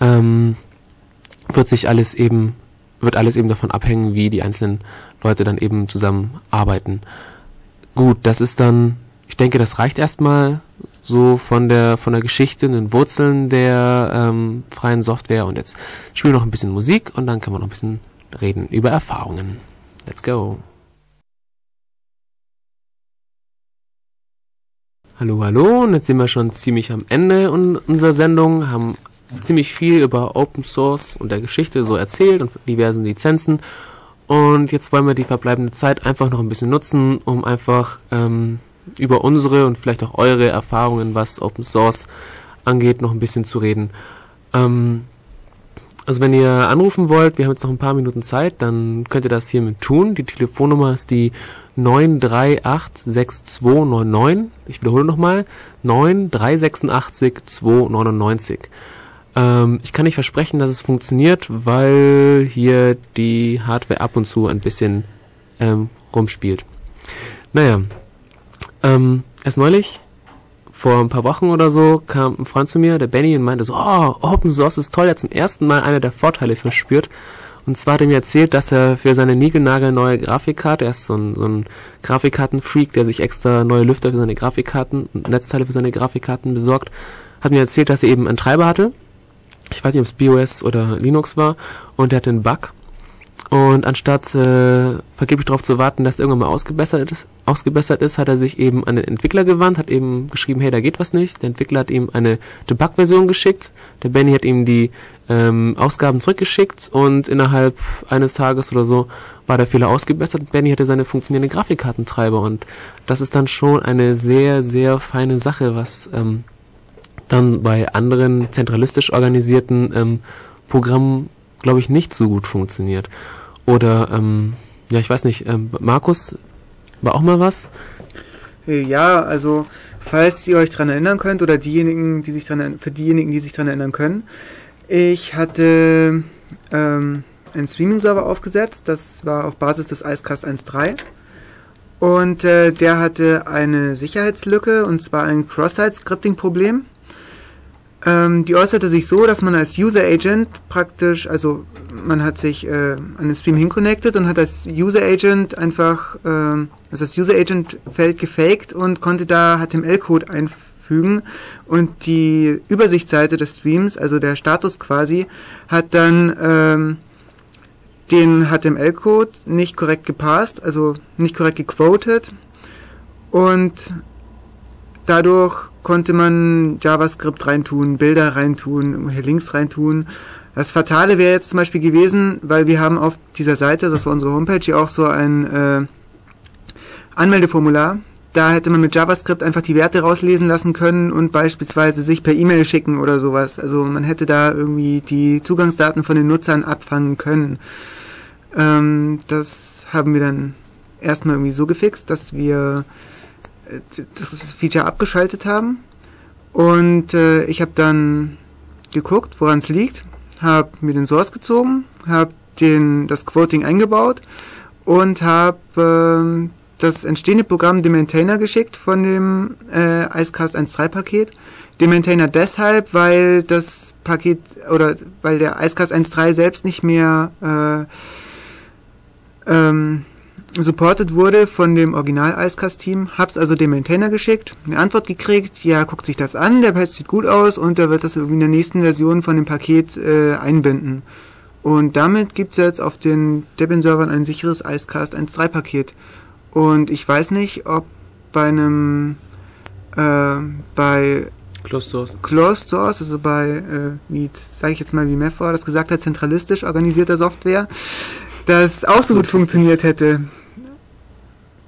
ähm, wird sich alles eben, wird alles eben davon abhängen, wie die einzelnen Leute dann eben zusammenarbeiten. Gut, das ist dann, ich denke, das reicht erstmal so von der von der Geschichte, den Wurzeln der ähm, freien Software und jetzt spielen wir noch ein bisschen Musik und dann können wir noch ein bisschen reden über Erfahrungen. Let's go. Hallo, hallo, und jetzt sind wir schon ziemlich am Ende unserer Sendung, haben ziemlich viel über Open Source und der Geschichte so erzählt und diversen Lizenzen und jetzt wollen wir die verbleibende Zeit einfach noch ein bisschen nutzen, um einfach ähm, über unsere und vielleicht auch eure Erfahrungen, was Open Source angeht, noch ein bisschen zu reden. Ähm, also wenn ihr anrufen wollt, wir haben jetzt noch ein paar Minuten Zeit, dann könnt ihr das hiermit tun. Die Telefonnummer ist die 9386299. Ich wiederhole nochmal. 9386299. Ähm, ich kann nicht versprechen, dass es funktioniert, weil hier die Hardware ab und zu ein bisschen ähm, rumspielt. Naja, ähm, erst neulich, vor ein paar Wochen oder so, kam ein Freund zu mir, der Benny, und meinte so, oh, Open Source ist toll, er hat zum ersten Mal einer der Vorteile verspürt. Und zwar hat er mir erzählt, dass er für seine niegelnagelneue Grafikkarte, er ist so ein, so ein Grafikkartenfreak, der sich extra neue Lüfter für seine Grafikkarten Netzteile für seine Grafikkarten besorgt, hat mir erzählt, dass er eben einen Treiber hatte, ich weiß nicht, ob es BOS oder Linux war, und der hatte einen Bug. Und anstatt äh, vergeblich darauf zu warten, dass irgendwann mal ausgebessert ist, ausgebessert ist, hat er sich eben an den Entwickler gewandt, hat eben geschrieben, hey, da geht was nicht. Der Entwickler hat ihm eine Debug-Version geschickt. Der Benny hat ihm die ähm, Ausgaben zurückgeschickt und innerhalb eines Tages oder so war der Fehler ausgebessert. Benny hatte seine funktionierenden Grafikkartentreiber und das ist dann schon eine sehr, sehr feine Sache, was ähm, dann bei anderen zentralistisch organisierten ähm, Programmen, glaube ich, nicht so gut funktioniert. Oder, ähm, ja, ich weiß nicht, ähm, Markus, war auch mal was? Äh, ja, also falls ihr euch dran erinnern könnt oder diejenigen, die sich dran für diejenigen, die sich dran erinnern können, ich hatte ähm, einen Streaming-Server aufgesetzt, das war auf Basis des Icecast 1.3 und äh, der hatte eine Sicherheitslücke und zwar ein Cross-Site-Scripting-Problem. Ähm, die äußerte sich so, dass man als User Agent praktisch, also man hat sich äh, an den Stream hinconnected und hat als User Agent einfach, äh, also das User Agent Feld gefaked und konnte da HTML-Code einfügen. Und die Übersichtsseite des Streams, also der Status quasi, hat dann ähm, den HTML-Code nicht korrekt gepasst, also nicht korrekt gequoted und dadurch konnte man JavaScript reintun, Bilder reintun, Links reintun. Das Fatale wäre jetzt zum Beispiel gewesen, weil wir haben auf dieser Seite, das war unsere Homepage, hier auch so ein äh, Anmeldeformular. Da hätte man mit JavaScript einfach die Werte rauslesen lassen können und beispielsweise sich per E-Mail schicken oder sowas. Also man hätte da irgendwie die Zugangsdaten von den Nutzern abfangen können. Ähm, das haben wir dann erstmal irgendwie so gefixt, dass wir das Feature abgeschaltet haben. Und äh, ich habe dann geguckt, woran es liegt, habe mir den Source gezogen, habe das Quoting eingebaut und habe äh, das entstehende Programm dem Maintainer geschickt von dem äh, Icecast 1.3 Paket. Dem Maintainer deshalb, weil das Paket oder weil der Icecast 1.3 selbst nicht mehr äh, ähm, supported wurde von dem Original Icecast Team. Hab's also dem Maintainer geschickt, eine Antwort gekriegt, ja, guckt sich das an, der Patch sieht gut aus und er wird das irgendwie in der nächsten Version von dem Paket äh, einbinden. Und damit gibt's jetzt auf den Debian-Servern ein sicheres Icecast 1.3 Paket. Und ich weiß nicht, ob bei einem äh, bei Closed Source. Closed Source, also bei, äh, wie sage ich jetzt mal, wie Mefra das gesagt hat, zentralistisch organisierter Software, das auch so gut funktioniert hätte.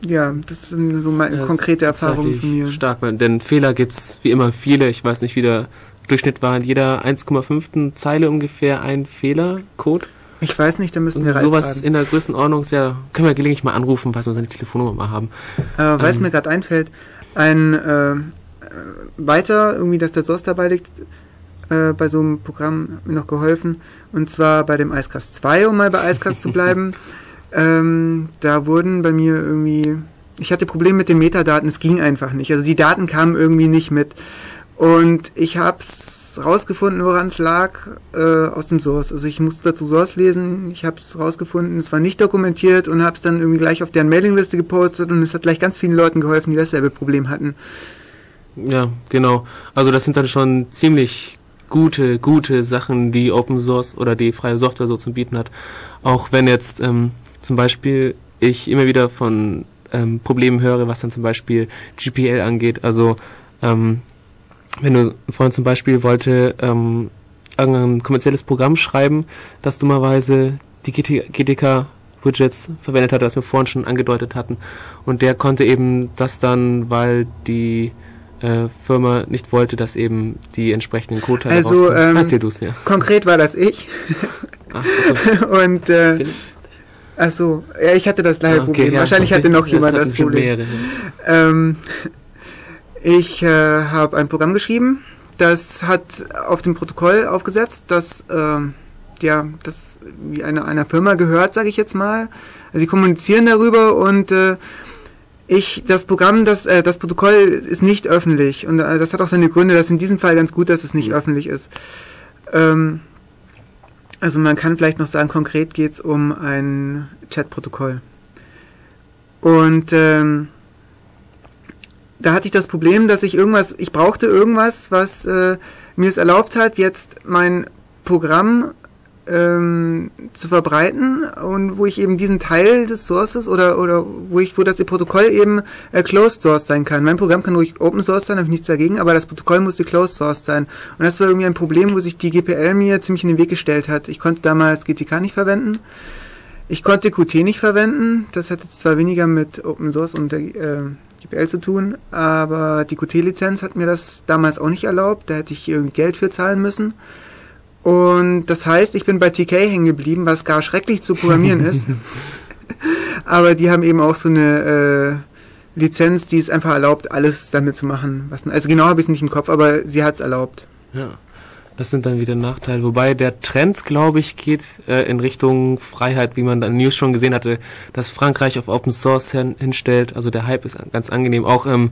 Ja, das sind so meine Das konkrete Erfahrungen von mir. Stark, weil- denn Fehler gibt's wie immer viele. Ich weiß nicht, wie der Durchschnitt war. In jeder 1,5. Zeile ungefähr ein Fehlercode. Ich weiß nicht, da müssten wir Ralf sowas fragen. in der Größenordnung ist ja, können wir gelegentlich mal anrufen, falls wir seine Telefonnummer mal haben. Äh, Weil es Ähm. mir gerade einfällt, ein äh, äh, weiter, irgendwie, dass der Source dabei liegt, äh, bei so einem Programm hat mir noch geholfen. Und zwar bei dem Icecast 2, um mal bei Icecast zu bleiben. <laughs> <laughs> Ähm, da wurden bei mir irgendwie, ich hatte Probleme mit den Metadaten, es ging einfach nicht. Also die Daten kamen irgendwie nicht mit. Und ich hab's rausgefunden, woran es lag, äh, aus dem Source. Also ich musste dazu Source lesen, ich hab's rausgefunden, es war nicht dokumentiert und hab's dann irgendwie gleich auf deren Mailingliste gepostet und es hat gleich ganz vielen Leuten geholfen, die dasselbe Problem hatten. Ja, genau. Also das sind dann schon ziemlich gute, gute Sachen, die Open Source oder die freie Software so zu bieten hat. Auch wenn jetzt ähm, zum Beispiel ich immer wieder von ähm, Problemen höre, was dann zum Beispiel GPL angeht. Also ähm, wenn du ein Freund zum Beispiel wollte ähm, irgendein kommerzielles Programm schreiben, das dummerweise die GT GTK Widgets verwendet hat, was wir vorhin schon angedeutet hatten. Und der konnte eben das dann, weil die äh, Firma nicht wollte, dass eben die entsprechenden Code-Teile Also, rauskommen. ähm, Erzähl du's, ja. Konkret war das ich. Ach, so, <laughs> Und äh? Ach so, ja, ich hatte das gleiche Ah, okay, Problem. ja, Wahrscheinlich das- hatte noch das jemand das schon Problem. Ähm, ich äh, habe ein Programm geschrieben, das hat auf dem Protokoll aufgesetzt, das ähm, ja, das wie einer einer Firma gehört, sage ich jetzt mal. Also sie kommunizieren darüber und äh, ich das Programm, das äh, das Protokoll ist nicht öffentlich und äh, das hat auch seine Gründe. Das ist in diesem Fall ganz gut, dass es nicht öffentlich ist. Ähm, also man kann vielleicht noch sagen, konkret geht es um ein Chatprotokoll. Und ähm, da hatte ich das Problem, dass ich irgendwas, ich brauchte irgendwas, was äh, mir es erlaubt hat, jetzt mein Programm ähm, zu verbreiten und wo ich eben diesen Teil des Sources oder oder wo ich wo das Protokoll eben äh, closed source sein kann. Mein Programm kann ruhig Open Source sein, habe ich nichts dagegen, aber das Protokoll musste closed source sein. Und das war irgendwie ein Problem, wo sich die GPL mir ziemlich in den Weg gestellt hat. Ich konnte damals GTK nicht verwenden. Ich konnte Qt nicht verwenden. Das hat jetzt zwar weniger mit Open Source und der äh, GPL zu tun, aber die Qt-Lizenz hat mir das damals auch nicht erlaubt. Da hätte ich irgendwie Geld für zahlen müssen. Und das heißt, ich bin bei TK hängen geblieben, was gar schrecklich zu programmieren ist. <laughs> Aber die haben eben auch so eine äh, Lizenz, die es einfach erlaubt, alles damit zu machen. Was, also genau habe ich es nicht im Kopf, aber sie hat es erlaubt. Ja. Das sind dann wieder Nachteile. Wobei der Trend, glaube ich, geht äh, in Richtung Freiheit, wie man dann News schon gesehen hatte, dass Frankreich auf Open Source hin, hinstellt. Also der Hype ist ganz angenehm. Auch ähm,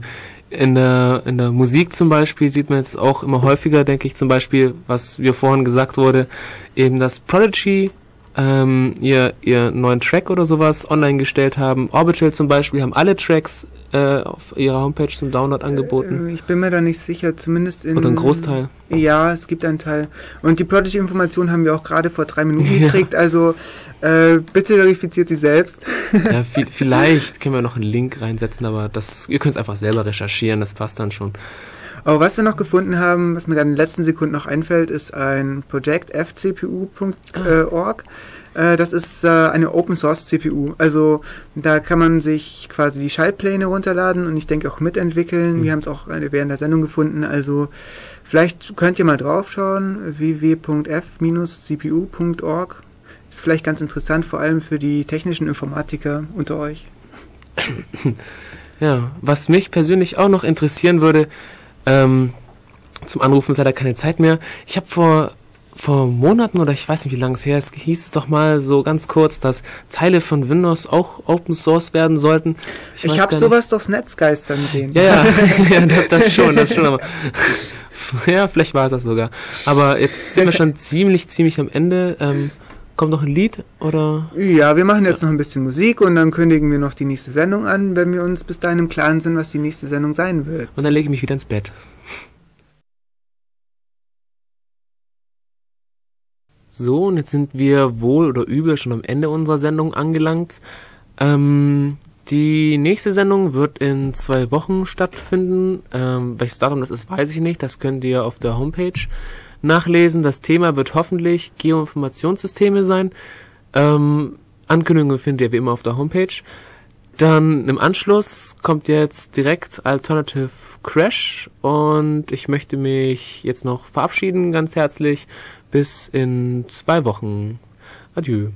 in der, in der Musik zum Beispiel sieht man jetzt auch immer häufiger, denke ich, zum Beispiel, was wir vorhin gesagt wurde, eben das Prodigy ähm, ihr, ihr neuen Track oder sowas online gestellt haben. Orbital zum Beispiel haben alle Tracks äh, auf ihrer Homepage zum Download angeboten. Äh, ich bin mir da nicht sicher, zumindest in... Oder ein Großteil. Ja, es gibt einen Teil. Und die Prodigy-Informationen haben wir auch gerade vor drei Minuten gekriegt, also äh, bitte verifiziert sie selbst. ja, vielleicht können wir noch einen Link reinsetzen, aber das, ihr könnt es einfach selber recherchieren, das passt dann schon. Aber was wir noch gefunden haben, was mir gerade in den letzten Sekunden noch einfällt, ist ein Projekt fcpu.org. Äh, das ist äh, eine Open Source CPU. Also da kann man sich quasi die Schaltpläne runterladen und ich denke auch mitentwickeln. Mhm. Wir haben es auch während der Sendung gefunden. Also vielleicht könnt ihr mal draufschauen. www.f-cpu.org ist vielleicht ganz interessant, vor allem für die technischen Informatiker unter euch. Ja, was mich persönlich auch noch interessieren würde, ähm, zum Anrufen ist leider keine Zeit mehr. Ich habe vor vor Monaten oder ich weiß nicht, wie lange es her ist, hieß es doch mal so ganz kurz, dass Teile von Windows auch Open Source werden sollten. Ich, ich habe sowas durchs Netz geistern sehen. Ja, ja, <laughs> ja das, das, schon, das schon, aber <laughs> <laughs> ja, vielleicht war es das sogar. Aber jetzt sind wir schon <laughs> ziemlich, ziemlich am Ende. Ähm, kommt noch ein Lied oder? Ja, wir machen jetzt ja. noch ein bisschen Musik und dann kündigen wir noch die nächste Sendung an, wenn wir uns bis dahin im Klaren sind, was die nächste Sendung sein wird. Und dann lege ich mich wieder ins Bett. So, und jetzt sind wir wohl oder übel schon am Ende unserer Sendung angelangt. Ähm, die nächste Sendung wird in zwei Wochen stattfinden. Ähm, welches Datum das ist, weiß ich nicht. Das könnt ihr auf der Homepage nachlesen. Das Thema wird hoffentlich Geoinformationssysteme sein. Ähm, Ankündigungen findet ihr wie immer auf der Homepage. Dann im Anschluss kommt jetzt direkt Alternative Crash und ich möchte mich jetzt noch verabschieden ganz herzlich bis in zwei Wochen. Adieu.